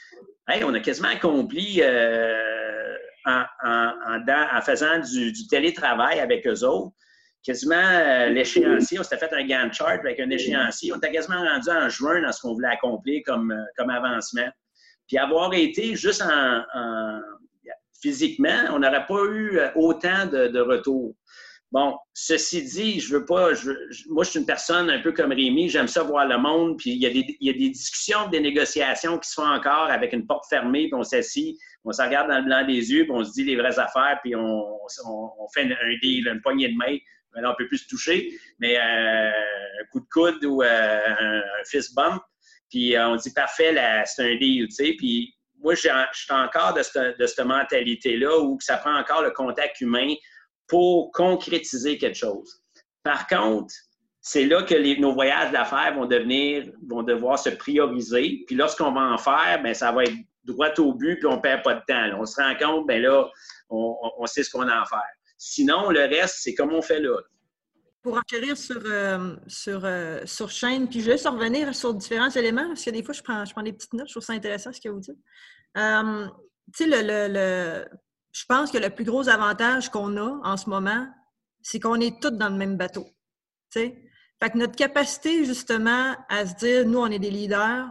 hey, on a quasiment accompli euh, en, en, faisant du, télétravail avec eux autres, quasiment euh, l'échéancier. On s'était fait un Gantt chart avec un échéancier. On était quasiment rendu en juin dans ce qu'on voulait accomplir comme, euh, comme avancement. Puis avoir été juste en, physiquement, on n'aurait pas eu autant de, de retours. Bon, ceci dit, je veux pas. moi, je suis une personne un peu comme Rémi, j'aime ça voir le monde, puis il y, a des, discussions, des négociations qui se font encore avec une porte fermée, puis on s'assit, on se regarde dans le blanc des yeux, puis on se dit les vraies affaires, puis on, fait un deal, une poignée de main. Là, on peut plus se toucher, mais euh, un coup de coude ou euh, un, fist bump, puis euh, on dit parfait, c'est un deal, tu sais. Puis moi, je suis encore de cette mentalité-là où ça prend encore le contact humain pour concrétiser quelque chose. Par contre, c'est là que nos voyages d'affaires vont devenir, vont devoir se prioriser. Puis lorsqu'on va en faire, bien, ça va être droit au but, puis on ne perd pas de temps. On se rend compte, bien là, on, sait ce qu'on a à faire. Sinon, le reste, c'est comme on fait là. Pour enchérir sur, euh, sur, euh, sur chaîne, puis je vais juste revenir sur différents éléments, parce que des fois, je prends, je prends des petites notes, je trouve ça intéressant ce que vous dites. Euh, tu sais, le, le, je pense que le plus gros avantage qu'on a en ce moment, c'est qu'on est tous dans le même bateau. Fait que notre capacité, justement, à se dire, nous, on est des leaders,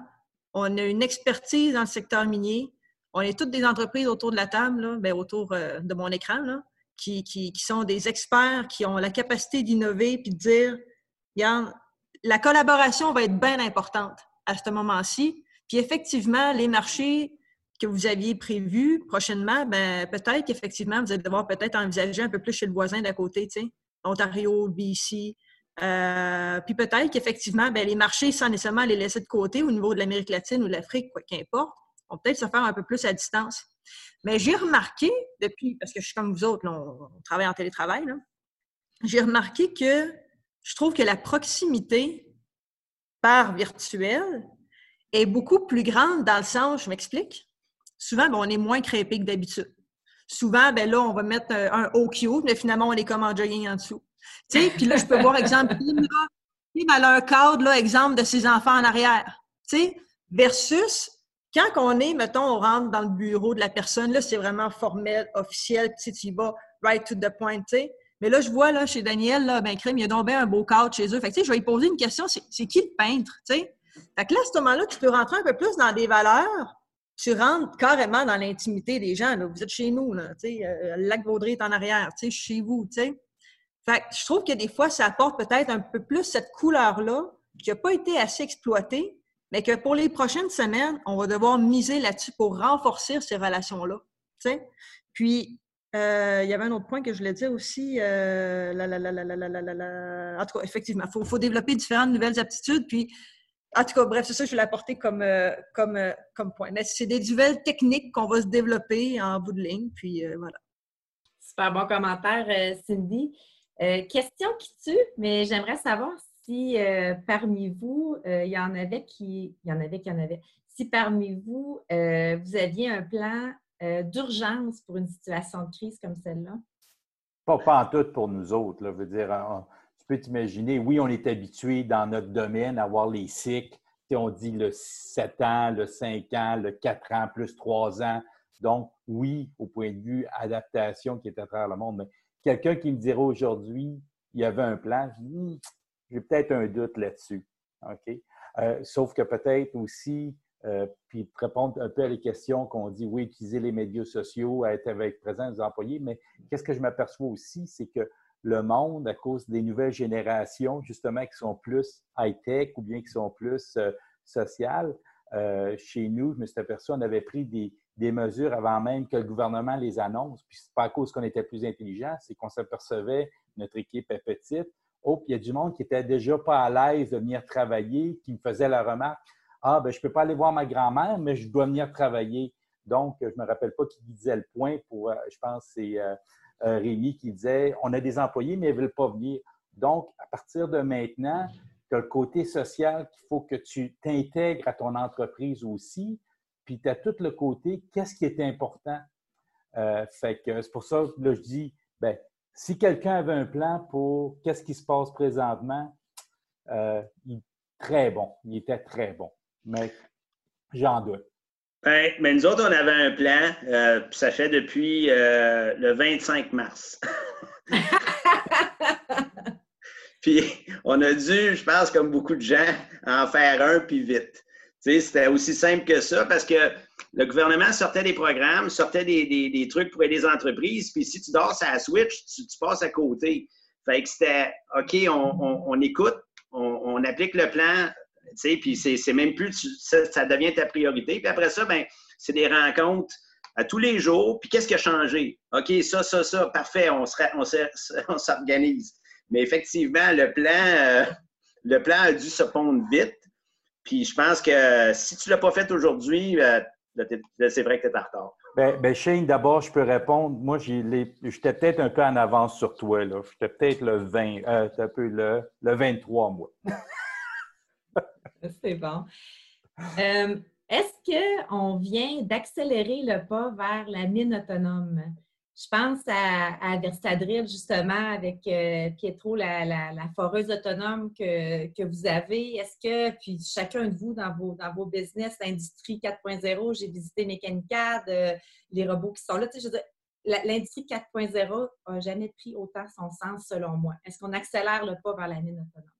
on a une expertise dans le secteur minier, on est toutes des entreprises autour de la table, là, ben, autour euh, de mon écran, là, qui, qui, qui, sont des experts, qui ont la capacité d'innover puis de dire, regarde, la collaboration va être bien importante à ce moment-ci. Puis effectivement, les marchés que vous aviez prévu prochainement, ben, peut-être qu'effectivement, vous allez devoir peut-être envisager un peu plus chez le voisin d'à côté, tu sais, Ontario, BC. Euh, puis peut-être qu'effectivement, ben, les marchés, sans nécessairement les laisser de côté au niveau de l'Amérique latine ou de l'Afrique, quoi qu'importe, vont peut-être se faire un peu plus à distance. Mais j'ai remarqué, depuis, parce que je suis comme vous autres, on, travaille en télétravail, j'ai remarqué que je trouve que la proximité par virtuel est beaucoup plus grande dans le sens, je m'explique. Souvent, ben, on est moins crépé que d'habitude. Souvent, ben là, on va mettre euh, un OQ, mais finalement, on est comme en jogging en dessous. Tu puis là, je peux voir, exemple, Kim, elle a un cadre, là, exemple, de ses enfants en arrière. Tu sais, versus quand on est, mettons, on rentre dans le bureau de la personne, là, c'est vraiment formel, officiel, tu tu vas right to the point, tu sais. Mais là, je vois, là, chez Daniel, là, ben, crème, il a bien un beau cadre chez eux. Fait tu sais, je vais lui poser une question, c'est qui le peintre, tu sais? Fait que là, à ce moment-là, tu peux rentrer un peu plus dans des valeurs. Tu rentres carrément dans l'intimité des gens. Là. Vous êtes chez nous, là, euh, le lac Vaudrey est en arrière, tu sais, chez vous. Fait que je trouve que des fois, ça apporte peut-être un peu plus cette couleur-là qui n'a pas été assez exploitée, mais que pour les prochaines semaines, on va devoir miser là-dessus pour renforcer ces relations-là. Puis, euh, il y avait un autre point que je voulais dire aussi. Euh, la, la, la, en tout cas, effectivement, il faut, faut, développer différentes nouvelles aptitudes. Puis, en tout cas, bref, c'est ça que je voulais apporter comme, euh, comme, euh, comme point. Mais c'est des nouvelles techniques qu'on va se développer en bout de ligne. Puis, euh, voilà. Super bon commentaire, Cindy. question qui tue, mais j'aimerais savoir si parmi vous, il y en avait qui. Il y en avait qui en avait. Si parmi vous, vous aviez un plan d'urgence pour une situation de crise comme celle-là? Pas, pas en tout pour nous autres. Là, veux dire, peux t'imaginer, oui, on est habitué dans notre domaine à voir les cycles. on dit le 7 ans, le 5 ans, le 4 ans, plus 3 ans. Donc, oui, au point de vue adaptation qui est à travers le monde. Mais quelqu'un qui me dirait aujourd'hui, il y avait un plan, hmm, j'ai peut-être un doute là-dessus. Euh, sauf que peut-être aussi, euh, puis répondre un peu à les questions qu'on dit, oui, utiliser les médias sociaux, être avec présent des employés, mais qu'est-ce que je m'aperçois aussi, c'est que le monde à cause des nouvelles générations, justement, qui sont plus high-tech ou bien qui sont plus euh, sociales. Euh, chez nous, je me suis aperçu, on avait pris des, mesures avant même que le gouvernement les annonce. Puis c'est pas à cause qu'on était plus intelligent, c'est qu'on s'apercevait, notre équipe est petite. Oh, puis il y a du monde qui était déjà pas à l'aise de venir travailler, qui me faisait la remarque Ah, ben je peux pas aller voir ma grand-mère, mais je dois venir travailler. Donc, je me rappelle pas qui disait le point pour, euh, je pense, c'est Rémi, qui disait on a des employés, mais ils ne veulent pas venir. Donc, à partir de maintenant, tu as le côté social qu'il faut que tu t'intègres à ton entreprise aussi. Puis tu as tout le côté qu'est-ce qui est important? Euh, fait que c'est pour ça que je dis ben, si quelqu'un avait un plan pour qu'est-ce qui se passe présentement, euh, il très bon. Il était très bon. Mais j'en doute. Ben, mais nous autres, on avait un plan, euh, ça fait depuis euh, le 25 mars. puis on a dû, je pense, comme beaucoup de gens, en faire un puis vite. C'était aussi simple que ça parce que le gouvernement sortait des programmes, sortait des, trucs pour aider les entreprises, puis si tu dors à la Switch, tu, passes à côté. Fait que c'était OK, on, écoute, on, applique le plan, puis c'est même plus, ça, devient ta priorité. Puis après ça, ben, c'est des rencontres à tous les jours. Puis qu'est-ce qui a changé? OK, ça, ça, ça, parfait, on s'organise. Mais effectivement, le plan, euh, le plan a dû se pondre vite. Puis je pense que si tu ne l'as pas fait aujourd'hui, euh, c'est vrai que tu es en retard. Ben, ben, Shane, d'abord, je peux répondre. Moi, j'étais peut-être un peu en avance sur toi. J'étais peut-être le 20, euh, un peu le, le 23, moi. C'est bon. Euh, est-ce qu'on vient d'accélérer le pas vers la mine autonome? Je pense à, à Verstadril, justement, avec euh, Pietro, la, foreuse autonome que, vous avez. Est-ce que, puis chacun de vous dans vos, dans business, l'industrie 4.0, j'ai visité Mécanicad, euh, les robots qui sont là, l'industrie 4.0 n'a jamais pris autant son sens, selon moi. Est-ce qu'on accélère le pas vers la mine autonome?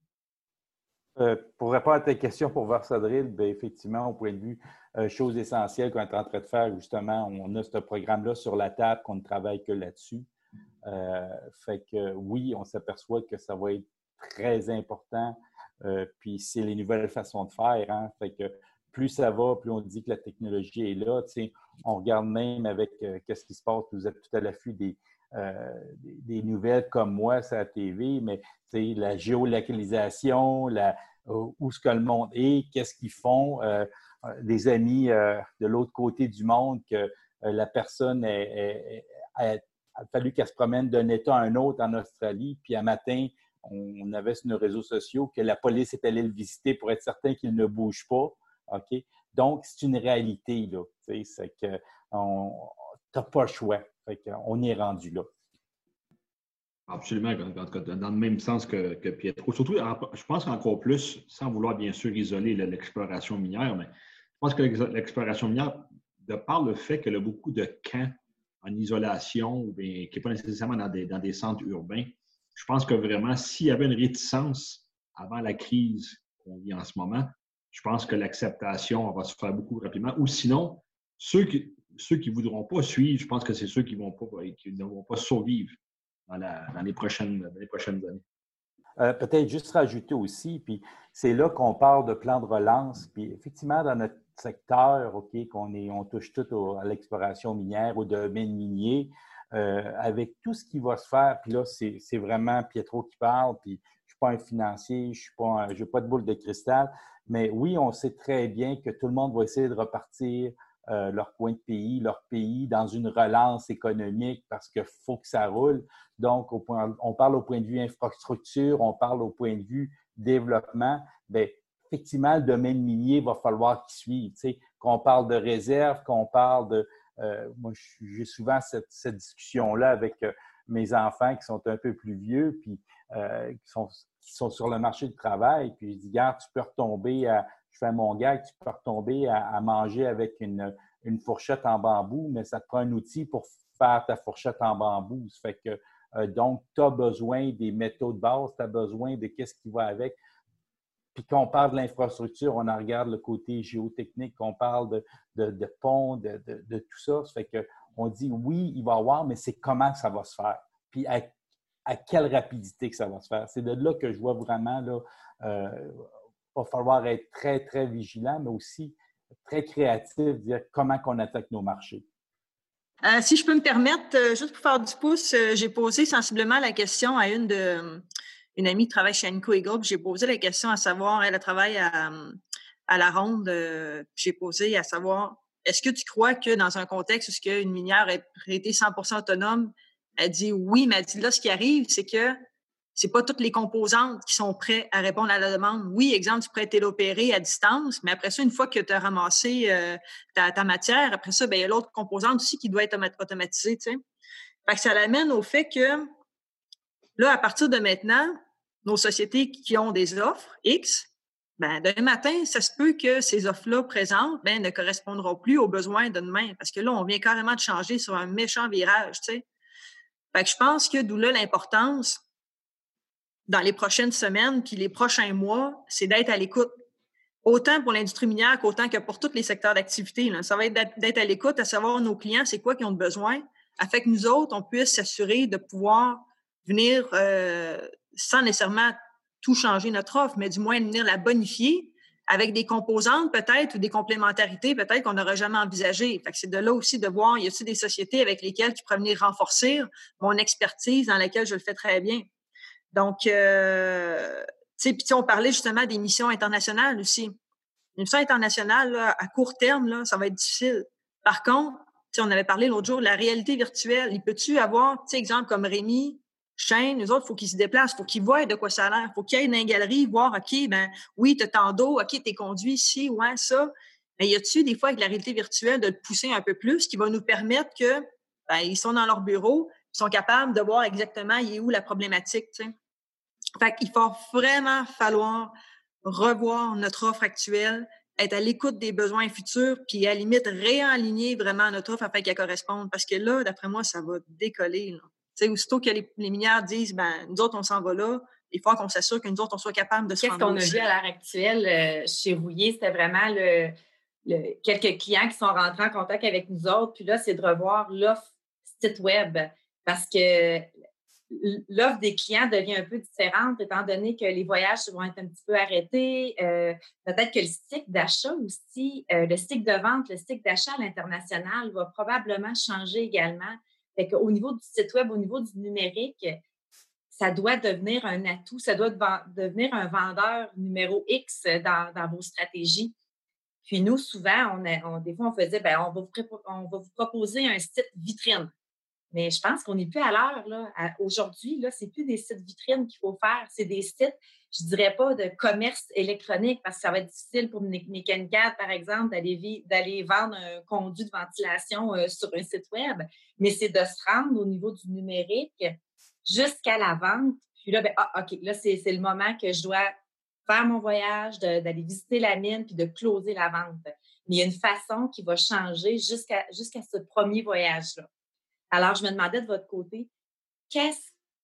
Euh, pour répondre à ta question pour Versadril, bien, effectivement, au point de vue euh, chose essentielle qu'on est en train de faire, justement, on a ce programme-là sur la table, qu'on ne travaille que là-dessus. Euh, fait que oui, on s'aperçoit que ça va être très important. puis c'est les nouvelles façons de faire. Hein. Fait que plus ça va, plus on dit que la technologie est là. on regarde même avec qu'est-ce qui se passe. Vous êtes tout à l'affût des, nouvelles comme moi sur la TV, mais la géolocalisation, la, où ce que le monde est, qu'est-ce qu'ils font. Euh, des amis euh, de l'autre côté du monde que euh, la personne a, fallu qu'elle se promène d'un État à un autre en Australie, puis un matin, on avait sur nos réseaux sociaux que la police est allée le visiter pour être certain qu'il ne bouge pas. OK? Donc, c'est une réalité, là. C'est que tu n'as pas le choix. On est rendu là. Absolument, dans le même sens que, Pietro. Surtout, je pense qu'encore plus, sans vouloir bien sûr isoler l'exploration minière, mais je pense que l'exploration minière, de par le fait qu'elle a beaucoup de camps en isolation, qui n'est pas nécessairement dans des, centres urbains, je pense que vraiment, s'il y avait une réticence avant la crise qu'on vit en ce moment, je pense que l'acceptation va se faire beaucoup rapidement. Ou sinon, ceux qui ne voudront pas suivre, je pense que c'est ceux qui ne vont pas survivre dans, les, prochaines, années. Euh, peut-être juste rajouter aussi, puis c'est là qu'on parle de plan de relance. Puis effectivement, dans notre secteur, OK, qu'on on touche tout à l'exploration minière, au domaine minier, euh, avec tout ce qui va se faire, puis là, c'est vraiment Pietro qui parle, puis je ne suis pas un financier, je n'ai pas, pas de boule de cristal, mais oui, on sait très bien que tout le monde va essayer de repartir euh, leur coin de pays, leur pays dans une relance économique parce qu'il faut que ça roule. Donc, on parle au point de vue infrastructure, on parle au point de vue développement. Bien, effectivement, le domaine minier va falloir qu'il suive. Tu sais, qu'on parle de réserve, qu'on parle de. Euh, moi, j'ai souvent cette, discussion-là avec euh, mes enfants qui sont un peu plus vieux, puis qui, sont, qui sont sur le marché du travail. Puis je dis, regarde, tu peux retomber à, je fais mon gars, tu peux retomber à, manger avec une, fourchette en bambou, mais ça te prend un outil pour faire ta fourchette en bambou. Ça fait que, euh, donc, tu as besoin des métaux de base, tu as besoin de qu'est-ce qui va avec. Puis quand on parle de l'infrastructure, on en regarde le côté géotechnique, on parle de, de, ponts, de, tout ça. Ça fait qu'on dit oui, il va y avoir, mais c'est comment ça va se faire? Puis à, quelle rapidité que ça va se faire? C'est de là que je vois vraiment là, euh, va falloir être très, très vigilant, mais aussi très créatif, dire comment on attaque nos marchés. Euh, si je peux me permettre, euh, juste pour faire du pouce, euh, j'ai posé sensiblement la question à une de une amie qui travaille chez Anco Eagle. J'ai posé la question à savoir, elle travaille à, à la ronde. j'ai posé à savoir, est-ce que tu crois que dans un contexte où une minière est été 100% autonome, elle dit oui, mais elle dit là, ce qui arrive, c'est que c'est pas toutes les composantes qui sont prêtes à répondre à la demande. Oui, exemple, tu pourrais télopérer à distance, mais après ça, une fois que tu as ramassé euh, ta, matière, après ça, ben, il y a l'autre composante aussi qui doit être automatisée. Tu sais. Fait que ça l'amène au fait que là, à partir de maintenant, nos sociétés qui ont des offres X, ben, demain matin, ça se peut que ces offres-là présentes ben, ne correspondront plus aux besoins de demain. Parce que là, on vient carrément de changer sur un méchant virage. Tu sais. Fait que je pense que d'où là l'importance dans les prochaines semaines puis les prochains mois, c'est d'être à l'écoute. Autant pour l'industrie minière qu'autant que pour tous les secteurs d'activité. Ça va être d'être à l'écoute, à savoir nos clients, c'est quoi qu'ils ont besoin, afin que nous autres, on puisse s'assurer de pouvoir venir euh, sans nécessairement tout changer notre offre, mais du moins venir la bonifier avec des composantes peut-être ou des complémentarités peut-être qu'on n'aurait jamais envisagées. c'est de là aussi de voir, y a-t-il des sociétés avec lesquelles tu pourrais venir renforcer mon expertise dans laquelle je le fais très bien. Donc, euh, tu sais, puis on parlait justement des missions internationales aussi. Une mission internationale, à court terme, là, ça va être difficile. Par contre, on avait parlé l'autre jour, la réalité virtuelle, il peut-tu avoir, tu sais, exemple comme Rémi, Shane, nous autres, il faut qu'ils se déplacent, il faut qu'ils voient de quoi ça a l'air, il faut qu'ils aillent dans une galerie, voir, OK, ben oui, tu as tant d'eau, OK, tu es conduit ici, ouais, ça. Mais y a-tu des fois avec la réalité virtuelle de le pousser un peu plus, qui va nous permettre que, ben, ils sont dans leur bureau, sont capables de voir exactement il est où la problématique. Tu sais. Fait qu'il va vraiment falloir revoir notre offre actuelle, être à l'écoute des besoins futurs, puis à la limite réaligner vraiment notre offre afin qu'elle corresponde. Parce que là, d'après moi, ça va décoller. Là. Tu sais, aussitôt que les, les minières disent, ben nous autres, on s'en va là, il faut qu'on s'assure que nous autres, on soit capable de se Qu'est-ce qu'on a vu à l'heure actuelle euh, chez Rouillé? C'était vraiment le, quelques clients qui sont rentrés en contact avec nous autres. Puis là, c'est de revoir l'offre site web parce que l'offre des clients devient un peu différente étant donné que les voyages vont être un petit peu arrêtés. Euh, peut-être que le cycle d'achat aussi, euh, le cycle de vente, le cycle d'achat à l'international va probablement changer également. Au niveau du site web, au niveau du numérique, ça doit devenir un atout, ça doit devenir un vendeur numéro X dans, vos stratégies. Puis nous, souvent, on, des fois, on faisait, bien, on va vous proposer un site vitrine Mais je pense qu'on n'est plus à l'heure. Aujourd'hui, là, c'est plus des sites vitrines qu'il faut faire. C'est des sites, je dirais pas de commerce électronique parce que ça va être difficile pour Mécanicat, par exemple, d'aller vendre un conduit de ventilation euh, sur un site web. Mais c'est de se rendre au niveau du numérique jusqu'à la vente. Puis là, ben, ah, OK, là, c'est le moment que je dois faire mon voyage, d'aller visiter la mine puis de closer la vente. Mais il y a une façon qui va changer jusqu'à jusqu'à ce premier voyage-là. Alors, je me demandais de votre côté,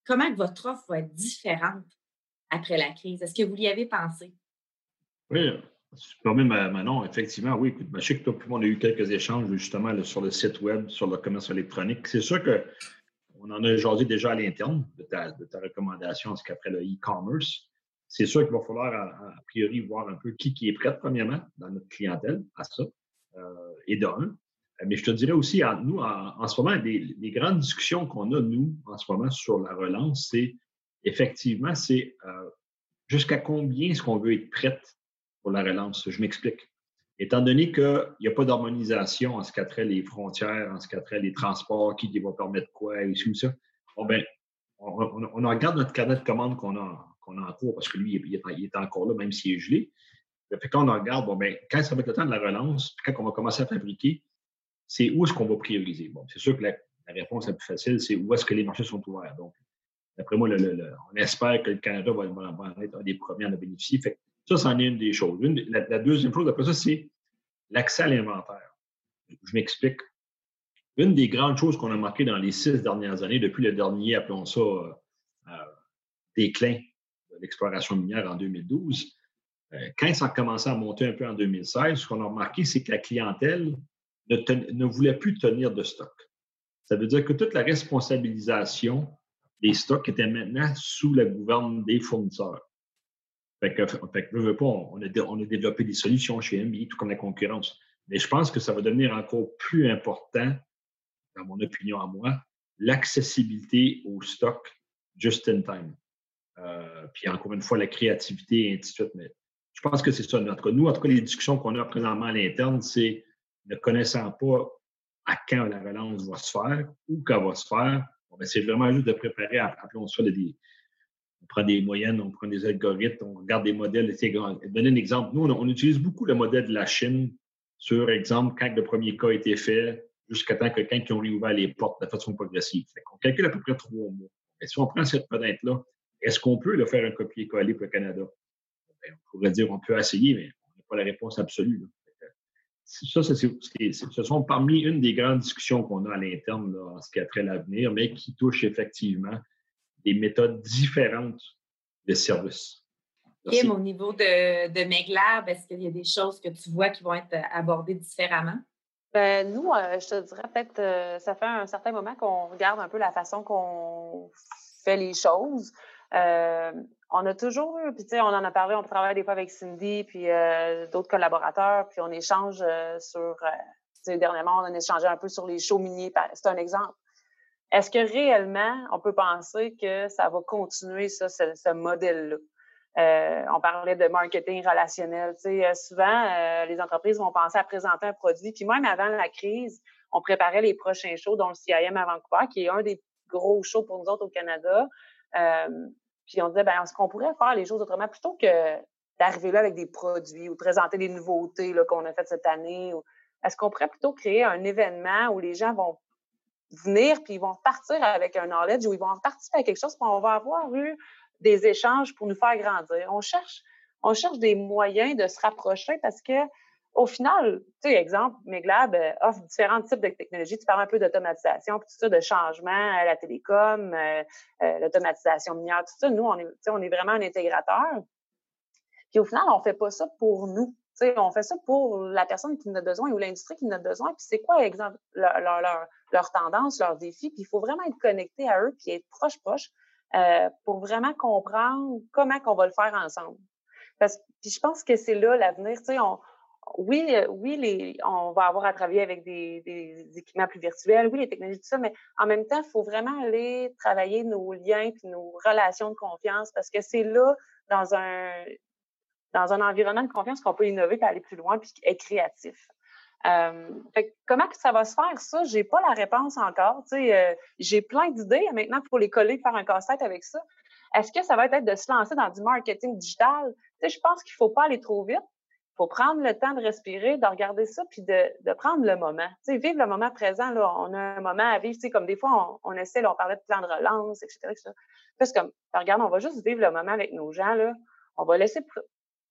comment votre offre va être différente après la crise? Est-ce que vous y avez pensé? Oui, si tu permets, Manon, effectivement, oui. Écoute, je sais que toi on a eu quelques échanges justement sur le site web, sur le commerce électronique. C'est sûr qu'on en a jasé déjà à l'interne de ta, recommandation en ce qu'après le e-commerce. C'est sûr qu'il va falloir, a, priori, voir un peu qui, qui est prêt, premièrement, dans notre clientèle à ça, euh, et d'un. Mais je te dirais aussi, nous, en, ce moment, les, grandes discussions qu'on a, nous, en ce moment, sur la relance, c'est effectivement, c'est euh, jusqu'à combien est-ce qu'on veut être prête pour la relance? Je m'explique. Étant donné qu'il n'y a pas d'harmonisation en ce qui trait les frontières, en ce qui trait les transports, qui, va permettre quoi, et tout ça, bon, ben, on, regarde notre carnet de commandes qu'on a, a en cours, parce que lui, il est, encore là, même s'il est gelé. Fait quand on regarde, bon, ben, quand ça va être le temps de la relance, quand on va commencer à fabriquer, c'est où est-ce qu'on va prioriser? Bon, c'est sûr que la, réponse la plus facile, c'est où est-ce que les marchés sont ouverts. Donc, d'après moi, on espère que le Canada va, être un des premiers à en bénéficier. Ça, c'en est une des choses. la, deuxième chose, après ça, c'est l'accès à l'inventaire. Je m'explique. Une des grandes choses qu'on a marquées dans les six dernières années, depuis le dernier, appelons ça, euh, euh, déclin de l'exploration minière en 2012, euh, quand ça a commencé à monter un peu en 2016, ce qu'on a remarqué, c'est que la clientèle ne, voulait plus tenir de stock. Ça veut dire que toute la responsabilisation des stocks était maintenant sous la gouverne des fournisseurs. Fait que, fait pas, on, a, développé des solutions chez MBI, tout comme la concurrence. Mais je pense que ça va devenir encore plus important, dans mon opinion à moi, l'accessibilité au stock just in time. Euh, puis encore une fois, la créativité et ainsi de suite. Mais je pense que c'est ça. En nous, en tout cas, les discussions qu'on a présentement à l'interne, c'est ne connaissant pas à quand la relance va se faire, ou qu'elle va se faire, ben, c'est vraiment juste de préparer, appelons ça des, on prend des moyennes, on prend des algorithmes, on regarde des modèles. Donner un exemple. Nous, on, utilise beaucoup le modèle de la Chine sur, exemple, quand le premier cas a été fait, jusqu'à temps que quand ils ont réouvert les portes de façon progressive. on calcule à peu près trois mois. Et si on prend cette fenêtre-là, est-ce qu'on peut le faire un copier-coller pour le Canada? Ben, on pourrait dire on peut essayer, mais on n'a pas la réponse absolue. Ça, ce sont parmi une des grandes discussions qu'on a à l'interne en ce qui a trait à l'avenir, mais qui touche effectivement des méthodes différentes de service. Kim, au niveau de, de Meglab, est-ce qu'il y a des choses que tu vois qui vont être abordées différemment? Ben, nous, euh, je te dirais peut-être, euh, ça fait un certain moment qu'on regarde un peu la façon qu'on fait les choses. Euh, on a toujours eu, puis tu sais, on en a parlé, on travaille des fois avec Cindy, puis euh, d'autres collaborateurs, puis on échange euh, sur, dernièrement, on a échangé un peu sur les shows miniers. C'est un exemple. Est-ce que réellement, on peut penser que ça va continuer, ça, ce, modèle-là? on parlait de marketing relationnel. Sais, souvent, les entreprises vont penser à présenter un produit. Puis même avant la crise, on préparait les prochains shows, dont le CIM à Vancouver, qui est un des gros shows pour nous autres au Canada. Puis on disait, ben, est-ce qu'on pourrait faire les choses autrement? Plutôt que d'arriver là avec des produits ou présenter des nouveautés qu'on a faites cette année? Est-ce qu'on pourrait plutôt créer un événement où les gens vont venir puis ils vont repartir avec un knowledge ou ils vont repartir avec quelque chose puis on va avoir eu des échanges pour nous faire grandir? On cherche des moyens de se rapprocher parce que au final, tu sais, exemple, Meglab euh, offre différents types de technologies. Tu parles un peu d'automatisation, tout ça, de changement à la télécom, euh, euh, l'automatisation minière, tout ça. Nous, on est, on est vraiment un intégrateur. Puis au final, on fait pas ça pour nous. Tu sais, on fait ça pour la personne qui en a besoin ou l'industrie qui en a besoin. Puis c'est quoi, exemple, leur, leur, leur, tendance, leurs défis. Puis il faut vraiment être connecté à eux puis être proche, proche pour vraiment comprendre comment qu'on va le faire ensemble. Parce, puis je pense que c'est là l'avenir. Tu sais, oui, euh, oui, on va avoir à travailler avec des, équipements plus virtuels, oui, les technologies, tout ça, mais en même temps, il faut vraiment aller travailler nos liens puis nos relations de confiance parce que c'est là, dans un, dans un environnement de confiance, qu'on peut innover et aller plus loin puis être créatif. Euh, comment ça va se faire, ça? J'ai pas la réponse encore. Euh, j'ai plein d'idées maintenant pour les coller, faire un casse-tête avec ça. Est-ce que ça va être de se lancer dans du marketing digital? je pense qu'il faut pas aller trop vite. Faut prendre le temps de respirer, de regarder ça, puis de, prendre le moment. sais, vivre le moment présent, là, on a un moment à vivre. Comme des fois, on, essaie, là, on parlait de plan de relance, etc. etc. Parce que, regarde, on va juste vivre le moment avec nos gens. Là. On va laisser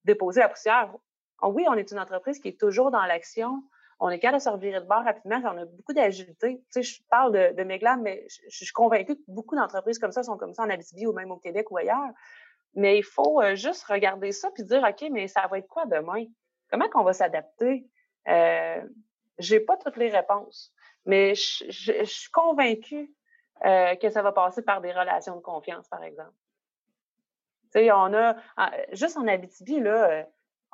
déposer la poussière. Oh oui, on est une entreprise qui est toujours dans l'action on est capable de se revirer de bord rapidement, on a beaucoup d'agilité. Tu sais, je parle de, de Meglam, mais je, suis convaincue que beaucoup d'entreprises comme ça sont comme ça en Abitibi ou même au Québec ou ailleurs. Mais il faut euh, juste regarder ça puis dire, OK, mais ça va être quoi demain? Comment qu'on va s'adapter? Euh, j'ai pas toutes les réponses, mais je, suis convaincue euh, que ça va passer par des relations de confiance, par exemple. Tu sais, on a, juste en Abitibi, là,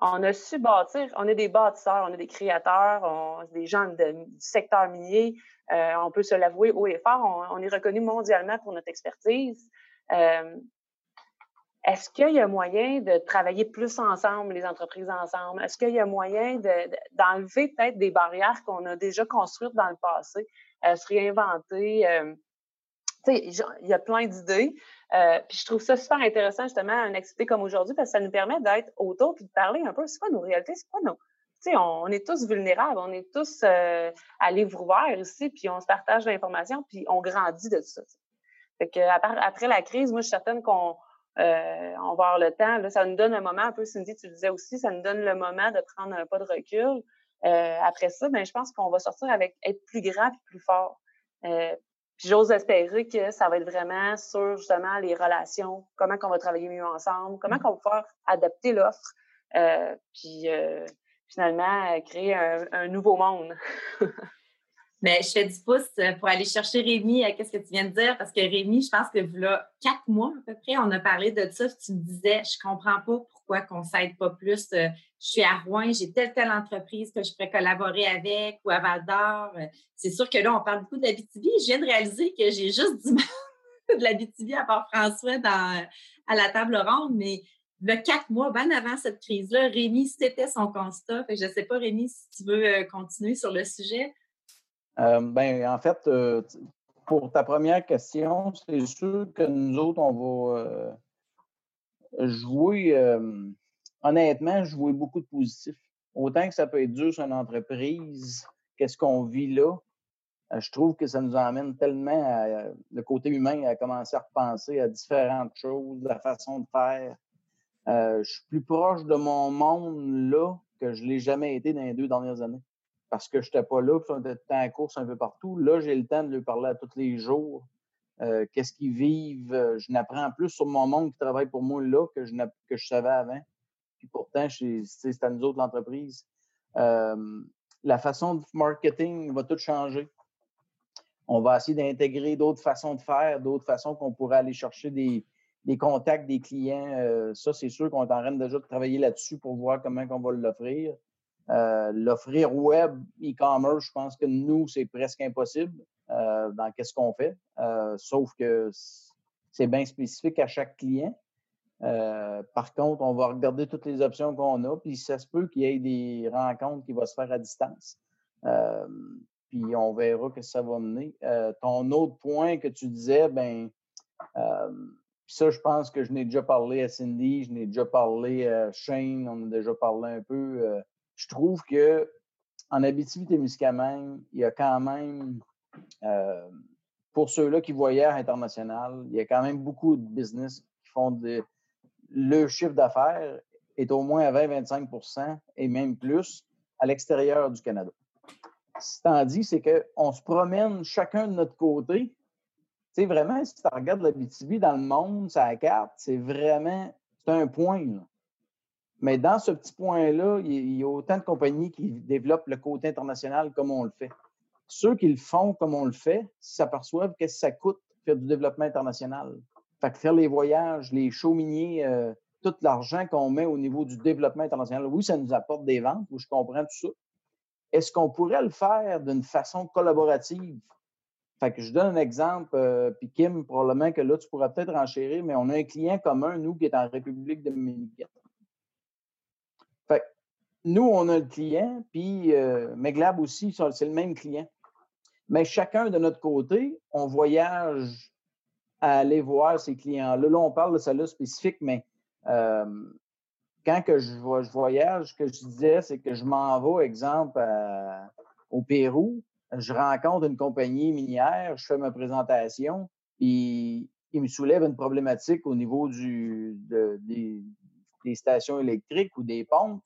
on a su bâtir, on est des bâtisseurs, on est des créateurs, on est des gens du secteur minier. Euh, on peut se l'avouer haut et fort. On, est reconnu mondialement pour notre expertise. Euh, est-ce qu'il y a moyen de travailler plus ensemble, les entreprises ensemble? Est-ce qu'il y a moyen d'enlever peut-être des barrières qu'on a déjà construites dans le passé, euh, se réinventer? il y a plein d'idées. Euh, puis je trouve ça super intéressant, justement, une activité comme aujourd'hui, parce que ça nous permet d'être autour puis de parler un peu, c'est quoi nos réalités, c'est quoi nos... Tu sais, on, est tous vulnérables, on est tous euh, à livre ouvert ici, puis on se partage l'information, puis on grandit de ça. Fait que après la crise, moi, je suis certaine qu'on euh, on va avoir le temps. Là, ça nous donne un moment, un peu, Cindy, tu le disais aussi, ça nous donne le moment de prendre un pas de recul. Euh, après ça, ben, je pense qu'on va sortir avec être plus grand et plus fort. Euh, j'ose espérer que ça va être vraiment sur justement les relations, comment qu'on va travailler mieux ensemble, comment qu'on va pouvoir adapter l'offre, euh, puis euh, finalement créer un, nouveau monde. Mais je fais du pouce euh, pour aller chercher Rémi à qu'est-ce que tu viens de dire, parce que Rémi, je pense que là, quatre mois à peu près, on a parlé de ça. Tu me disais, je comprends pas pourquoi qu'on s'aide pas plus. Je suis à Rouen, j'ai telle, telle entreprise que je pourrais collaborer avec ou à Val d'Or. C'est sûr que là, on parle beaucoup de l'Abitibi. Je viens de réaliser que j'ai juste du de l'Abitibi à part François dans, à la table ronde, mais le quatre mois, bien avant cette crise-là, Rémi, c'était son constat. je ne sais pas, Rémi, si tu veux euh, continuer sur le sujet. Euh, ben, en fait, euh, pour ta première question, c'est sûr que nous autres, on va euh, jouer, honnêtement, jouer beaucoup de positifs. Autant que ça peut être dur sur une entreprise, qu'est-ce qu'on vit là, je trouve que ça nous emmène tellement à, le côté humain à commencer à repenser à différentes choses, la façon de faire. je suis plus proche de mon monde là que je l'ai jamais été dans les deux dernières années parce que je n'étais pas là, puis on était en course un peu partout. Là, j'ai le temps de lui parler à tous les jours. Euh, qu'est-ce qu'ils vivent. Euh, je n'apprends plus sur mon monde qui travaille pour moi là que je, savais avant. Puis pourtant, c'est à nous autres l'entreprise. Euh, la façon de marketing va tout changer. On va essayer d'intégrer d'autres façons de faire, d'autres façons qu'on pourrait aller chercher des, des contacts des clients. ça, c'est sûr qu'on est en train déjà de travailler là-dessus pour voir comment on va l'offrir. Euh, l'offrir web, e-commerce, je pense que nous, c'est presque impossible euh, dans qu'est-ce qu'on fait, euh, sauf que c'est bien spécifique à chaque client. par contre, on va regarder toutes les options qu'on a, puis ça se peut qu'il y ait des rencontres qui vont se faire à distance. puis on verra que ça va mener. ton autre point que tu disais, ben ça, je pense que je n'ai déjà parlé à Cindy, je n'ai déjà parlé à Shane, on a déjà parlé un peu je trouve que en Abitibi-Témiscamingue, il y a quand même, euh, pour ceux-là qui voyagent international, il y a quand même beaucoup de business qui font de, le chiffre d'affaires est au moins à 20-25% et même plus à l'extérieur du Canada. Dit, c'est qu'on se promène chacun de notre côté. Tu sais, vraiment, si tu regardes l'Abitibi dans le monde, sa carte, c'est vraiment, c'est un point. Là. Mais dans ce petit point-là, il y a autant de compagnies qui développent le côté international comme on le fait. Ceux qui le font comme on le fait s'aperçoivent qu'est-ce que ça coûte faire du développement international. Fait que faire les voyages, les shows euh, tout l'argent qu'on met au niveau du développement international, oui, ça nous apporte des ventes, je comprends tout ça. Est-ce qu'on pourrait le faire d'une façon collaborative? Fait que je donne un exemple, euh, puis Kim, probablement que là, tu pourras peut-être enchérir, mais on a un client commun, nous, qui est en République dominicaine. Nous, on a le client, puis euh, Meglab aussi, c'est le même client. Mais chacun de notre côté, on voyage à aller voir ces clients-là. Là, on parle de ça là spécifique, mais euh, quand que je, voyage, ce que je disais, c'est que je m'en vais, exemple, au Pérou, je rencontre une compagnie minière, je fais ma présentation, et il me soulève une problématique au niveau des, des, stations électriques ou des pompes.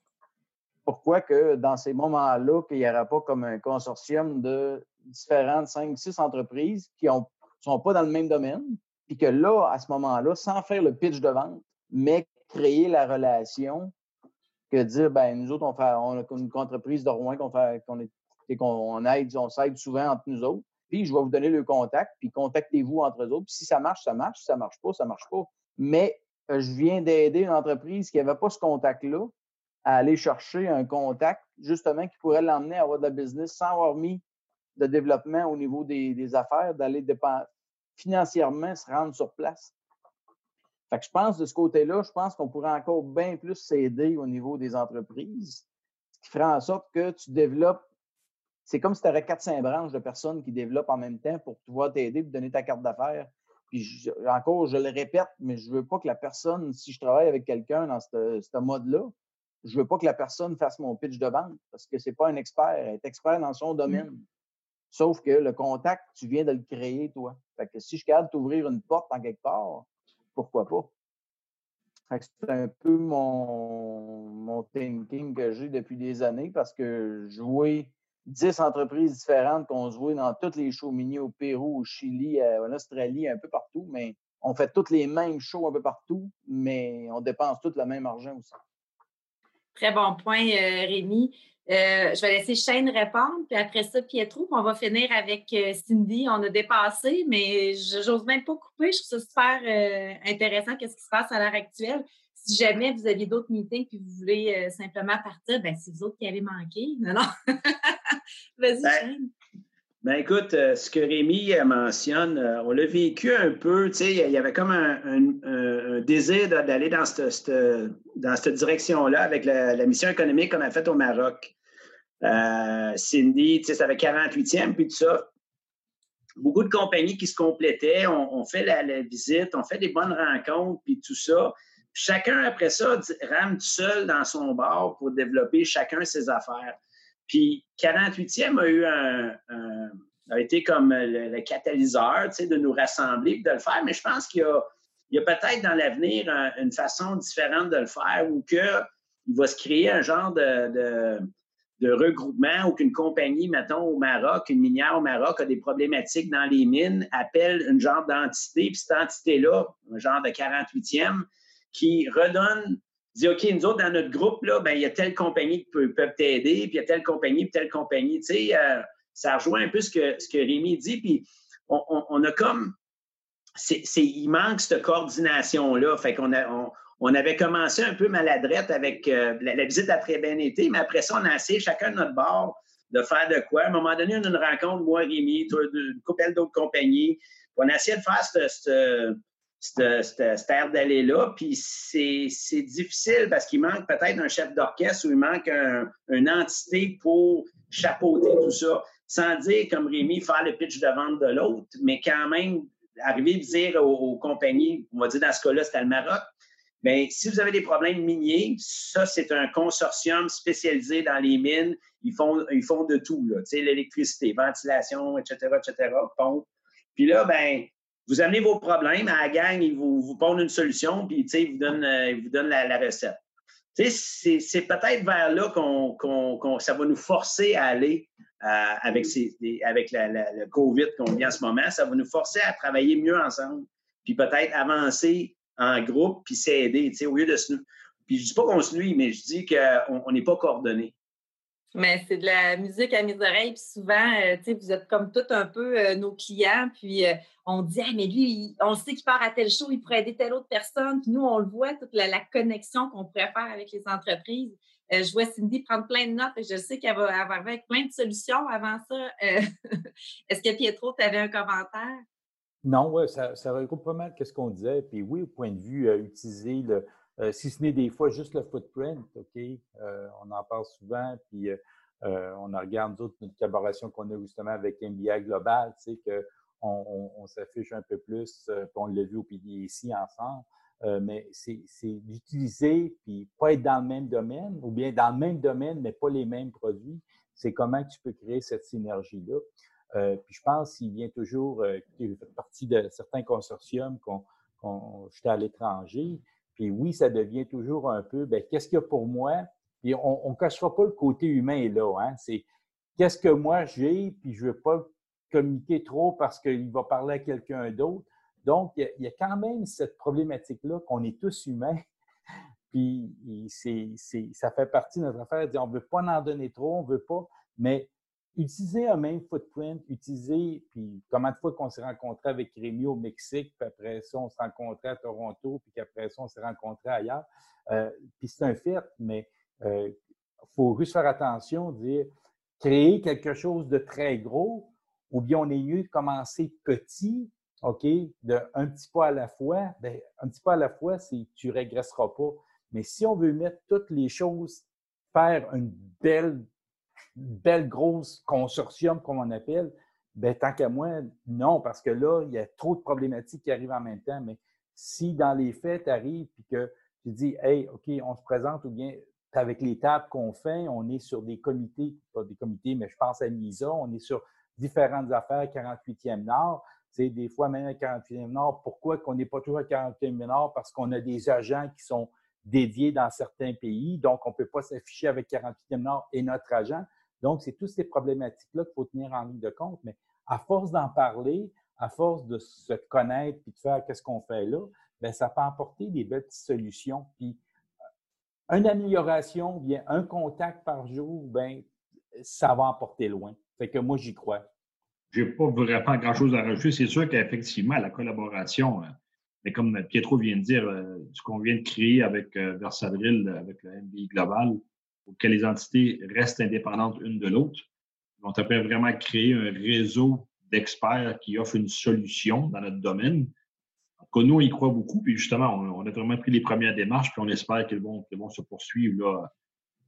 Pourquoi que dans ces moments-là, qu'il n'y aura pas comme un consortium de différentes cinq, six entreprises qui ne sont pas dans le même domaine, puis que là, à ce moment-là, sans faire le pitch de vente, mais créer la relation, que dire, ben nous autres, on, fait, on a une entreprise de Rouen qu'on fait, qu'on est, qu'on aide, on s'aide souvent entre nous autres. Puis je vais vous donner le contact, puis contactez-vous entre eux autres. Puis si ça marche, ça marche. Si ça marche pas, ça marche pas. Mais euh, je viens d'aider une entreprise qui n'avait pas ce contact-là à aller chercher un contact, justement, qui pourrait l'emmener à avoir de la business sans avoir mis de développement au niveau des, affaires, d'aller financièrement se rendre sur place. Fait que je pense de ce côté-là, je pense qu'on pourrait encore bien plus s'aider au niveau des entreprises, ce qui ferait en sorte que tu développes. C'est comme si tu aurais 400 branches de personnes qui développent en même temps pour pouvoir t'aider et donner ta carte d'affaires. Puis encore, je le répète, mais je ne veux pas que la personne, si je travaille avec quelqu'un dans ce mode-là, je ne veux pas que la personne fasse mon pitch de vente parce que ce n'est pas un expert. Elle est expert dans son mmh. domaine. Sauf que le contact, tu viens de le créer, toi. Fait que si je garde t'ouvrir une porte en quelque part, pourquoi pas? c'est un peu mon, mon thinking que j'ai depuis des années parce que jouer 10 entreprises différentes qu'on voit dans toutes les shows mini au Pérou, au Chili, euh, en Australie, un peu partout, mais on fait toutes les mêmes shows un peu partout, mais on dépense tout le même argent aussi. Très bon point, euh, Rémi. Euh, je vais laisser Shane répondre, puis après ça, Pietro, on va finir avec euh, Cindy. On a dépassé, mais j'ose même pas couper. Je trouve ça super intéressant, qu'est-ce qui se passe à l'heure actuelle. Si jamais vous aviez d'autres meetings puis vous voulez simplement partir, ben c'est vous autres qui avez manqué. Non, non. Vas-y, ben, Shane. Ben écoute, euh, ce que Rémi euh, mentionne, euh, on l'a vécu un peu, tu sais, il y avait comme un, désir d'aller dans cette, direction-là avec la, mission économique qu'on a faite au Maroc. Cindy, tu sais, ça avait 48e, puis tout ça. Beaucoup de compagnies qui se complétaient, on, fait la, visite, on fait des bonnes rencontres, puis tout ça. chacun, après ça, rame tout seul dans son bar pour développer chacun ses affaires. Puis 48e a eu un, a été comme le, catalyseur, de nous rassembler et de le faire. Mais je pense qu'il y a, peut-être dans l'avenir une façon différente de le faire ou qu'il va se créer un genre de, de, regroupement ou qu'une compagnie, mettons, au Maroc, une minière au Maroc a des problématiques dans les mines, appelle une genre d'entité, puis cette entité-là, un genre de 48e, qui redonne dit OK, nous autres, dans notre groupe, là, ben, il y a telle compagnie qui peut, peuvent t'aider, puis il y a telle compagnie, puis telle compagnie. Tu sais, euh, ça rejoint un peu ce que, ce que Rémi dit. Puis on, a comme. il manque cette coordination-là. Fait qu'on a, on, avait commencé un peu maladrette avec euh, la, visite a très bien été, mais après ça, on a essayé chacun de notre bord de faire de quoi. À un moment donné, on a une rencontre, moi, Rémi, une couple d'autres compagnies. On a essayé de faire cette cette, aire d'aller-là. Puis c'est difficile parce qu'il manque peut-être un chef d'orchestre ou il manque une entité pour chapeauter tout ça. Sans dire, comme Rémi, faire le pitch de vente de l'autre, mais quand même arriver à dire aux, compagnies, on va dire dans ce cas-là, c'était le Maroc, Bien, si vous avez des problèmes miniers, ça, c'est un consortium spécialisé dans les mines. Ils font, ils font de tout, l'électricité, ventilation, etc., etc., pompe. Puis là, ben, vous amenez vos problèmes à la gang, ils vous, vous pondent une solution, puis ils vous donnent, euh, vous donnent la, recette. C'est peut-être vers là qu'on, ça va nous forcer à aller euh, avec, ces, avec le COVID qu'on vit en ce moment. Ça va nous forcer à travailler mieux ensemble, puis peut-être avancer en groupe, puis s'aider, au lieu de se... Puis je dis pas qu'on se nuit, mais je dis qu'on n'est pas coordonnés. Mais c'est de la musique à mes oreilles. Puis souvent, euh, tu sais, vous êtes comme tout un peu euh, nos clients. Puis euh, on dit, ah, mais lui, on sait qu'il part à tel show, il pourrait aider telle autre personne. Puis nous, on le voit, toute la, connexion qu'on pourrait faire avec les entreprises. je vois Cindy prendre plein de notes et je sais qu'elle va avoir avec plein de solutions avant ça. Est-ce que Pietro, tu avais un commentaire? Non, ouais, ça, ça regroupe pas mal ce qu'on disait. Puis oui, au point de vue, utiliser le, euh, si ce n'est des fois juste le footprint, OK? Euh, on en parle souvent, puis on regarde d'autres notre collaboration qu'on a justement avec MBA Global, tu sais, qu'on on, s'affiche un peu plus, puis on l'a vu au PDC ensemble. mais c'est d'utiliser, puis pas être dans le même domaine, ou bien dans le même domaine, mais pas les mêmes produits. C'est comment tu peux créer cette synergie-là. puis je pense qu'il vient toujours, il fait partie de certains consortiums qu'on j'étais à l'étranger. Puis oui, ça devient toujours un peu, ben, qu'est-ce qu'il y a pour moi? Puis on ne cachera pas le côté humain là. Hein? C'est qu'est-ce que moi j'ai, puis je ne veux pas communiquer trop parce qu'il va parler à quelqu'un d'autre. Donc, il y, a, quand même cette problématique-là qu'on est tous humains. puis c'est, ça fait partie de notre affaire. On ne veut pas en donner trop, on ne veut pas, mais utiliser un même footprint, utiliser, puis comment de fois qu'on s'est rencontré avec Rémi au Mexique, puis après ça, on s'est rencontré à Toronto, puis qu'après ça, on s'est rencontré ailleurs. Euh, puis c'est un fait, mais il euh, faut juste faire attention, dire créer quelque chose de très gros, ou bien on est mieux de commencer petit, OK, de un petit pas à la fois. Bien, un petit pas à la fois, c'est tu régresseras pas. Mais si on veut mettre toutes les choses, faire une belle belle grosse consortium, comme on appelle, ben, tant qu'à moi, non, parce que là, il y a trop de problématiques qui arrivent en même temps. Mais si dans les faits, tu arrives et que tu dis, hey, OK, on se présente ou bien avec les tables qu'on fait, on est sur des comités, pas des comités, mais je pense à MISA, on est sur différentes affaires 48e Nord. C'est des fois même à 48e Nord. Pourquoi qu'on n'est pas toujours à 48e Nord? Parce qu'on a des agents qui sont dédiés dans certains pays. Donc, on ne peut pas s'afficher avec 48e Nord et notre agent. Donc, c'est toutes ces problématiques-là qu'il faut tenir en ligne de compte. Mais à force d'en parler, à force de se connaître puis de faire qu'est-ce qu'on fait là, bien, ça peut apporter des belles solutions. Puis, euh, une amélioration, bien un contact par jour, bien, ça va emporter loin. Fait que moi, j'y crois. Je n'ai pas vraiment grand-chose à rajouter. C'est sûr qu'effectivement, la collaboration, euh, mais comme Pietro vient de dire, euh, ce qu'on vient de créer avec Versabril, avec le MBI Global, pour que les entités restent indépendantes une de l'autre. On peut vraiment créer un réseau d'experts qui offrent une solution dans notre domaine. En nous, on y croit beaucoup. Puis justement, on, a vraiment pris les premières démarches, puis on espère qu'elles vont, se poursuivre là,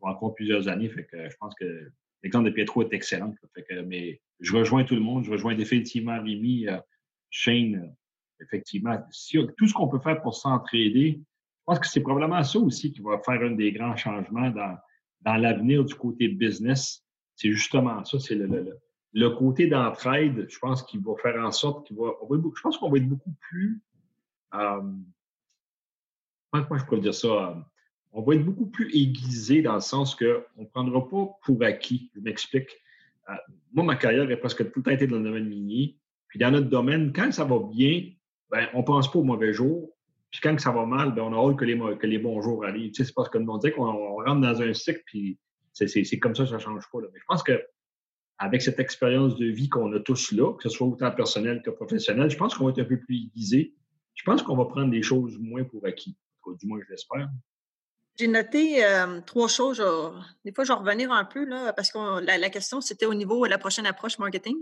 encore plusieurs années. Fait que je pense que l'exemple de Pietro est excellent. Fait que, mais je rejoins tout le monde. Je rejoins définitivement Rémi, euh, Shane. Euh, effectivement, si, tout ce qu'on peut faire pour s'entraider, je pense que c'est probablement ça aussi qui va faire un des grands changements dans, dans l'avenir du côté business, c'est justement ça, c'est le, le, côté d'entraide, je pense qu'il va faire en sorte qu'il va, je pense qu'on va être beaucoup plus, euh, comment je pourrais dire ça, euh, on va être beaucoup plus aiguisé dans le sens qu'on ne prendra pas pour acquis. Je m'explique. Euh, moi, ma carrière est presque tout le temps été dans le domaine minier. Puis dans notre domaine, quand ça va bien, ben, on ne pense pas au mauvais jour. Puis quand ça va mal, ben, on a hâte que les, que les bons jours arrivent. Tu sais, c'est parce que on dit qu'on rentre dans un cycle, puis c'est comme ça, ça ne change pas. Là. Mais je pense que avec cette expérience de vie qu'on a tous là, que ce soit autant personnel que professionnel, je pense qu'on va être un peu plus aiguisé. Je pense qu'on va prendre des choses moins pour acquis. Du moins, je l'espère. J'ai noté euh, trois choses. Des fois, je vais revenir un peu, là, parce que la, la, question, c'était au niveau de la prochaine approche marketing.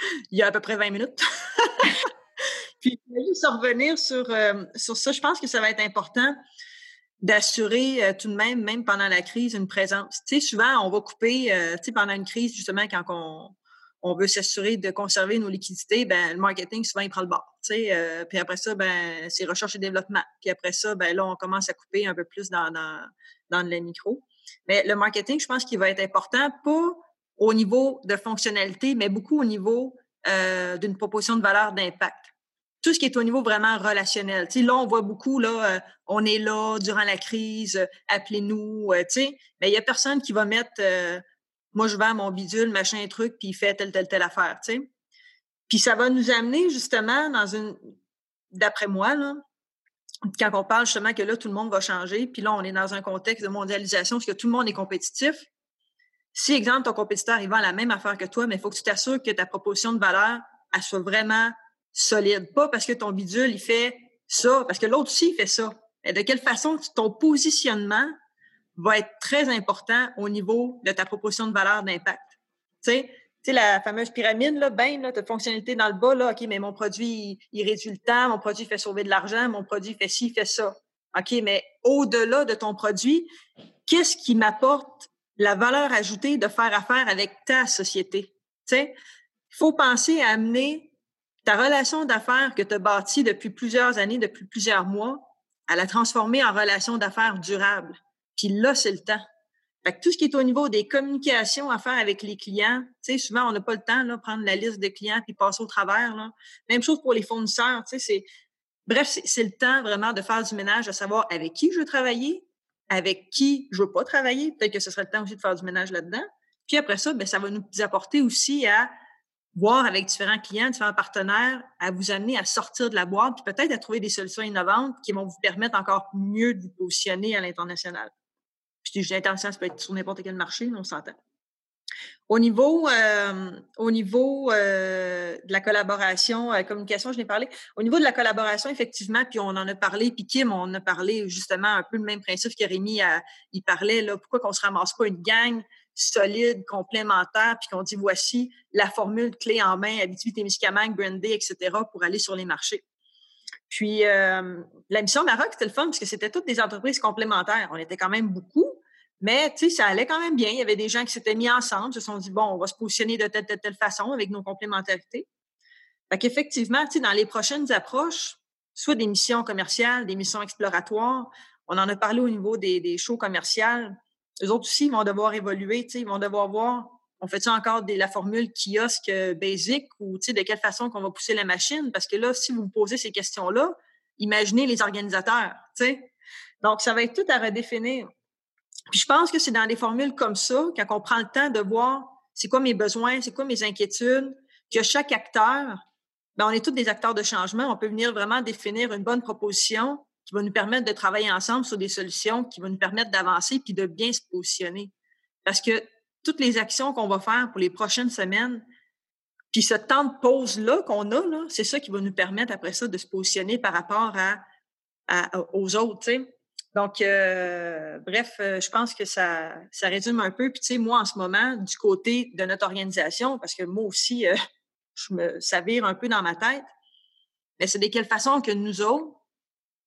Il y a à peu près 20 minutes. Puis, juste revenir sur, euh, sur ça, je pense que ça va être important d'assurer euh, tout de même, même pendant la crise, une présence. Tu sais, souvent, on va couper, euh, tu sais, pendant une crise, justement, quand on, on veut s'assurer de conserver nos liquidités, ben le marketing, souvent, il prend le bord. Tu sais, puis après ça, ben c'est recherche et développement. Puis après ça, ben là, on commence à couper un peu plus dans, dans, dans le micro. Mais le marketing, je pense qu'il va être important, pas au niveau de fonctionnalité, mais beaucoup au niveau d'une proposition de valeur d'impact tout ce qui est au niveau vraiment relationnel. Là, on voit beaucoup, là, euh, on est là durant la crise, euh, appelez-nous, euh, tu sais, mais il n'y a personne qui va mettre, moi, je vends mon bidule, machin, truc, puis il fait telle, telle, telle affaire, tu sais. Puis ça va nous amener justement dans une, d'après moi, là, quand on parle justement que là, tout le monde va changer, puis là, on est dans un contexte de mondialisation parce que tout le monde est compétitif. Si, exemple, ton compétiteur, il vend la même affaire que toi, mais il faut que tu t'assures que ta proposition de valeur, elle soit vraiment solide. Pas parce que ton bidule, il fait ça, parce que l'autre aussi, il fait ça. Et de quelle façon ton positionnement va être très important au niveau de ta proposition de valeur d'impact? Tu sais, tu sais, la fameuse pyramide, là, ben, là, de fonctionnalité dans le bas, là, OK, mais mon produit, il, réduit le temps, mon produit fait sauver de l'argent, mon produit fait ci, fait ça. OK, mais au-delà de ton produit, qu'est-ce qui m'apporte la valeur ajoutée de faire affaire avec ta société? Tu sais, il faut penser à amener ta relation d'affaires que tu as bâtie depuis plusieurs années, depuis plusieurs mois, à la transformer en relation d'affaires durable. Puis là, c'est le temps. Fait que tout ce qui est au niveau des communications à faire avec les clients, tu sais, souvent, on n'a pas le temps, de prendre la liste de clients puis passer au travers, là. Même chose pour les fournisseurs, tu sais, c'est, bref, c'est le temps vraiment de faire du ménage, de savoir avec qui je veux travailler, avec qui je veux pas travailler. Peut-être que ce serait le temps aussi de faire du ménage là-dedans. Puis après ça, ben, ça va nous apporter aussi à voir avec différents clients, différents partenaires, à vous amener à sortir de la boîte, puis peut-être à trouver des solutions innovantes qui vont vous permettre encore mieux de vous positionner à l'international. Je dis l'international, ça peut être sur n'importe quel marché, mais on s'entend. Au niveau, euh, au niveau euh, de la collaboration, euh, communication, je n'ai parlé. Au niveau de la collaboration, effectivement, puis on en a parlé, puis Kim, on a parlé justement un peu le même principe que Rémi a, il parlait, là, pourquoi qu'on se ramasse pas une gang solide, complémentaire, puis qu'on dit voici la formule clé en main, Abitibi-Témiscamingue, Brandy, etc., pour aller sur les marchés. Puis, euh, la mission Maroc, c'était le fun parce que c'était toutes des entreprises complémentaires. On était quand même beaucoup, mais tu sais, ça allait quand même bien. Il y avait des gens qui s'étaient mis ensemble, se sont dit, bon, on va se positionner de telle, telle, telle façon avec nos complémentarités. Fait qu'effectivement, tu sais, dans les prochaines approches, soit des missions commerciales, des missions exploratoires, on en a parlé au niveau des, des shows commerciales, eux autres aussi, ils vont devoir évoluer, ils vont devoir voir, on fait-tu encore la formule kiosque euh, basic ou de quelle façon qu'on va pousser la machine? Parce que là, si vous vous posez ces questions-là, imaginez les organisateurs, sais. Donc, ça va être tout à redéfinir. Puis je pense que c'est dans des formules comme ça, quand on prend le temps de voir c'est quoi mes besoins, c'est quoi mes inquiétudes, que chaque acteur, ben on est tous des acteurs de changement, on peut venir vraiment définir une bonne proposition va nous permettre de travailler ensemble sur des solutions qui vont nous permettre d'avancer puis de bien se positionner. Parce que toutes les actions qu'on va faire pour les prochaines semaines, puis ce temps de pause-là qu'on a, là, c'est ça qui va nous permettre après ça de se positionner par rapport à, aux autres. Donc, euh, bref, euh, je pense que ça, ça résume un peu. Puis, tu sais, moi, en ce moment, du côté de notre organisation, parce que moi aussi, euh, je me savire un peu dans ma tête, mais c'est de quelle façon que nous autres,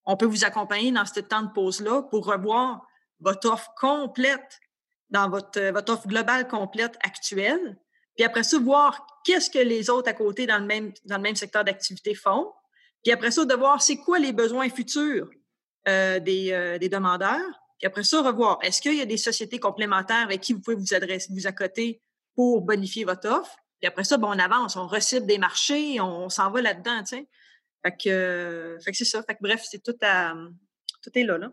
on peut vous accompagner dans ce temps de pause-là pour revoir votre offre complète, dans votre, euh, votre offre globale complète actuelle. Puis après ça, voir qu'est-ce que les autres à côté dans le même, secteur d'activité font. Puis après ça, de voir c'est quoi les besoins futurs euh, des, euh, des demandeurs. Puis après ça, revoir est-ce qu'il y a des sociétés complémentaires avec qui vous pouvez vous adresser, vous accoter pour bonifier votre offre. Puis après ça, bon, on avance, on recible des marchés, on, s'en va là-dedans. Fait que, fait que c'est ça. Fait que bref, c'est tout à. Tout est là, là.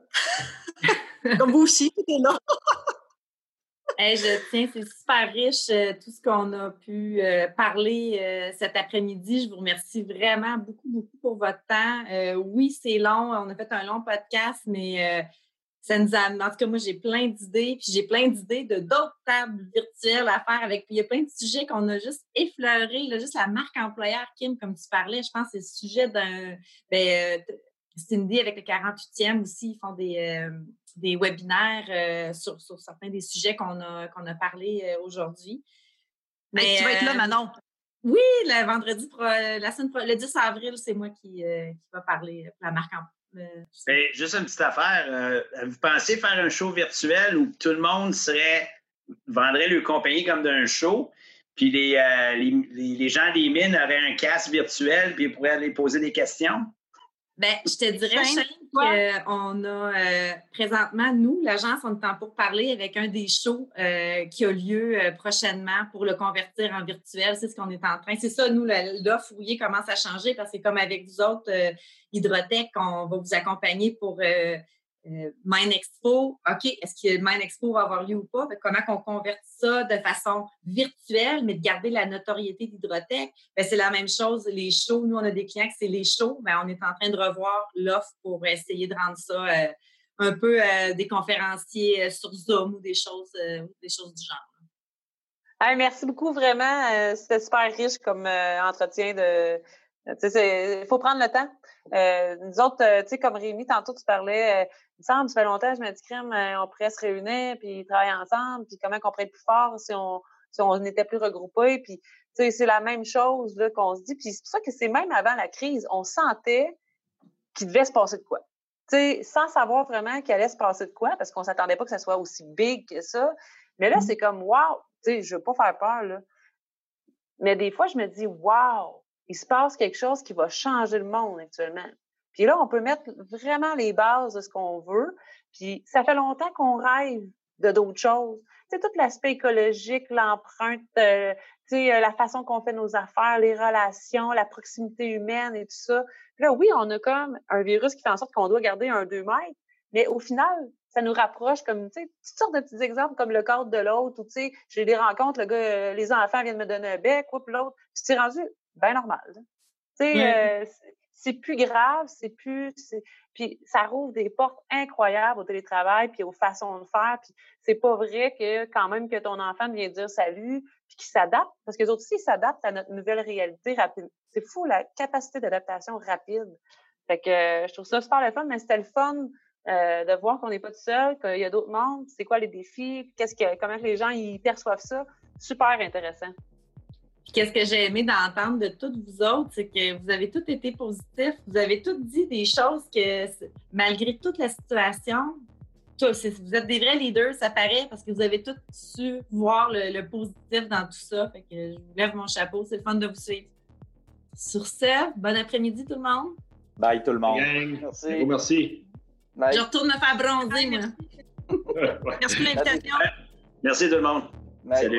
Comme vous aussi, tout est là. je tiens, c'est super riche euh, tout ce qu'on a pu euh, parler euh, cet après-midi. Je vous remercie vraiment beaucoup, beaucoup pour votre temps. oui, c'est long. On a fait un long podcast, mais ça nous a En tout cas, moi, j'ai plein d'idées, puis j'ai plein d'idées de d'autres tables virtuelles à faire avec. Puis il y a plein de sujets qu'on a juste effleurés, là, juste la marque employeur, Kim, comme tu parlais. Je pense que c'est le sujet d'un. Ben, euh, Cindy, avec le 48e aussi, ils font des, euh, des webinaires euh, sur, sur, certains des sujets qu'on a, qu'on a parlé aujourd'hui. Mais tu vas être là, Manon. Oui, le vendredi, la semaine, le 10 avril, c'est moi qui, qui va parler pour la marque employeur. Ben, juste une petite affaire. Euh, vous pensez faire un show virtuel où tout le monde serait vendrait le compagnie comme d'un show, puis les, euh, les, les, gens des mines auraient un casque virtuel, puis ils pourraient aller poser des questions? Ben, je te dirais, qu'on a euh, présentement, nous, l'agence, on est en pour parler avec un des shows euh, qui a lieu euh, prochainement pour le convertir en virtuel. C'est ce qu'on est en train. C'est ça, nous, l'offre fouillée commence à changer parce que comme avec vous autres, Hydrotech, on va vous accompagner pour euh, Expo, OK, est-ce que Mine Expo va avoir lieu ou pas? comment qu'on convertit ça de façon virtuelle, mais de garder la notoriété d'Hydrotech? Ben, c'est la même chose, les shows. Nous, on a des clients que c'est les shows, mais on est en train de revoir l'offre pour essayer de rendre ça euh, un peu euh, des conférenciers sur Zoom ou des choses, des choses du genre. merci beaucoup, vraiment. C'était super riche comme entretien de. Il faut prendre le temps. nous autres, tu sais, comme Rémi, tantôt, tu parlais il me semble, ça fait longtemps, je me dis, crème, euh, on pourrait se réunir, puis travailler ensemble, puis comment qu'on pourrait être plus fort si on, si on était plus regroupés. Puis, c'est la même chose là, qu'on se dit. Puis c'est pour ça que c'est même avant la crise, on sentait qu'il devait se passer de quoi. sans savoir vraiment qu'il allait se passer de quoi, parce qu'on ne s'attendait pas que ça soit aussi big que ça. Mais là, mm. c'est comme, wow, je ne veux pas faire peur, là. Mais des fois, je me dis, wow, il se passe quelque chose qui va changer le monde actuellement. Puis là, on peut mettre vraiment les bases de ce qu'on veut. Puis ça fait longtemps qu'on rêve de d'autres choses. Sais, tout l'aspect écologique, l'empreinte, euh, euh, la façon qu'on fait nos affaires, les relations, la proximité humaine et tout ça. Puis là, oui, on a comme un virus qui fait en sorte qu'on doit garder un 2 mètres, mais au final, ça nous rapproche comme, tu sais, toutes sortes de petits exemples comme le cadre de l'autre ou, tu sais, j'ai des rencontres, le gars, euh, les enfants viennent me donner un bec, ou l'autre, puis c'est rendu bien normal. Tu sais, c'est plus grave, c'est plus. Puis ça rouvre des portes incroyables au télétravail, puis aux façons de faire. Puis c'est pas vrai que quand même que ton enfant vient dire salut, puis qu'il s'adapte, parce que les autres aussi s'adaptent à notre nouvelle réalité rapide. C'est fou la capacité d'adaptation rapide. Fait que je trouve ça super le fun, mais c'était le fun euh, de voir qu'on n'est pas tout seul, qu'il y a d'autres mondes, c'est quoi les défis, qu'est-ce que, comment les gens ils perçoivent ça. Super intéressant qu'est-ce que j'ai aimé d'entendre de toutes vous autres, c'est que vous avez tous été positifs, vous avez tous dit des choses que, malgré toute la situation, vous êtes des vrais leaders, ça paraît, parce que vous avez tous su voir le, positif dans tout ça. Fait que je vous lève mon chapeau, c'est le fun de vous suivre. Sur ce, bon après-midi tout le monde. Bye tout le monde. Merci. merci. Je retourne me faire bronzer, moi. Merci pour l'invitation. Merci tout le monde. Salut.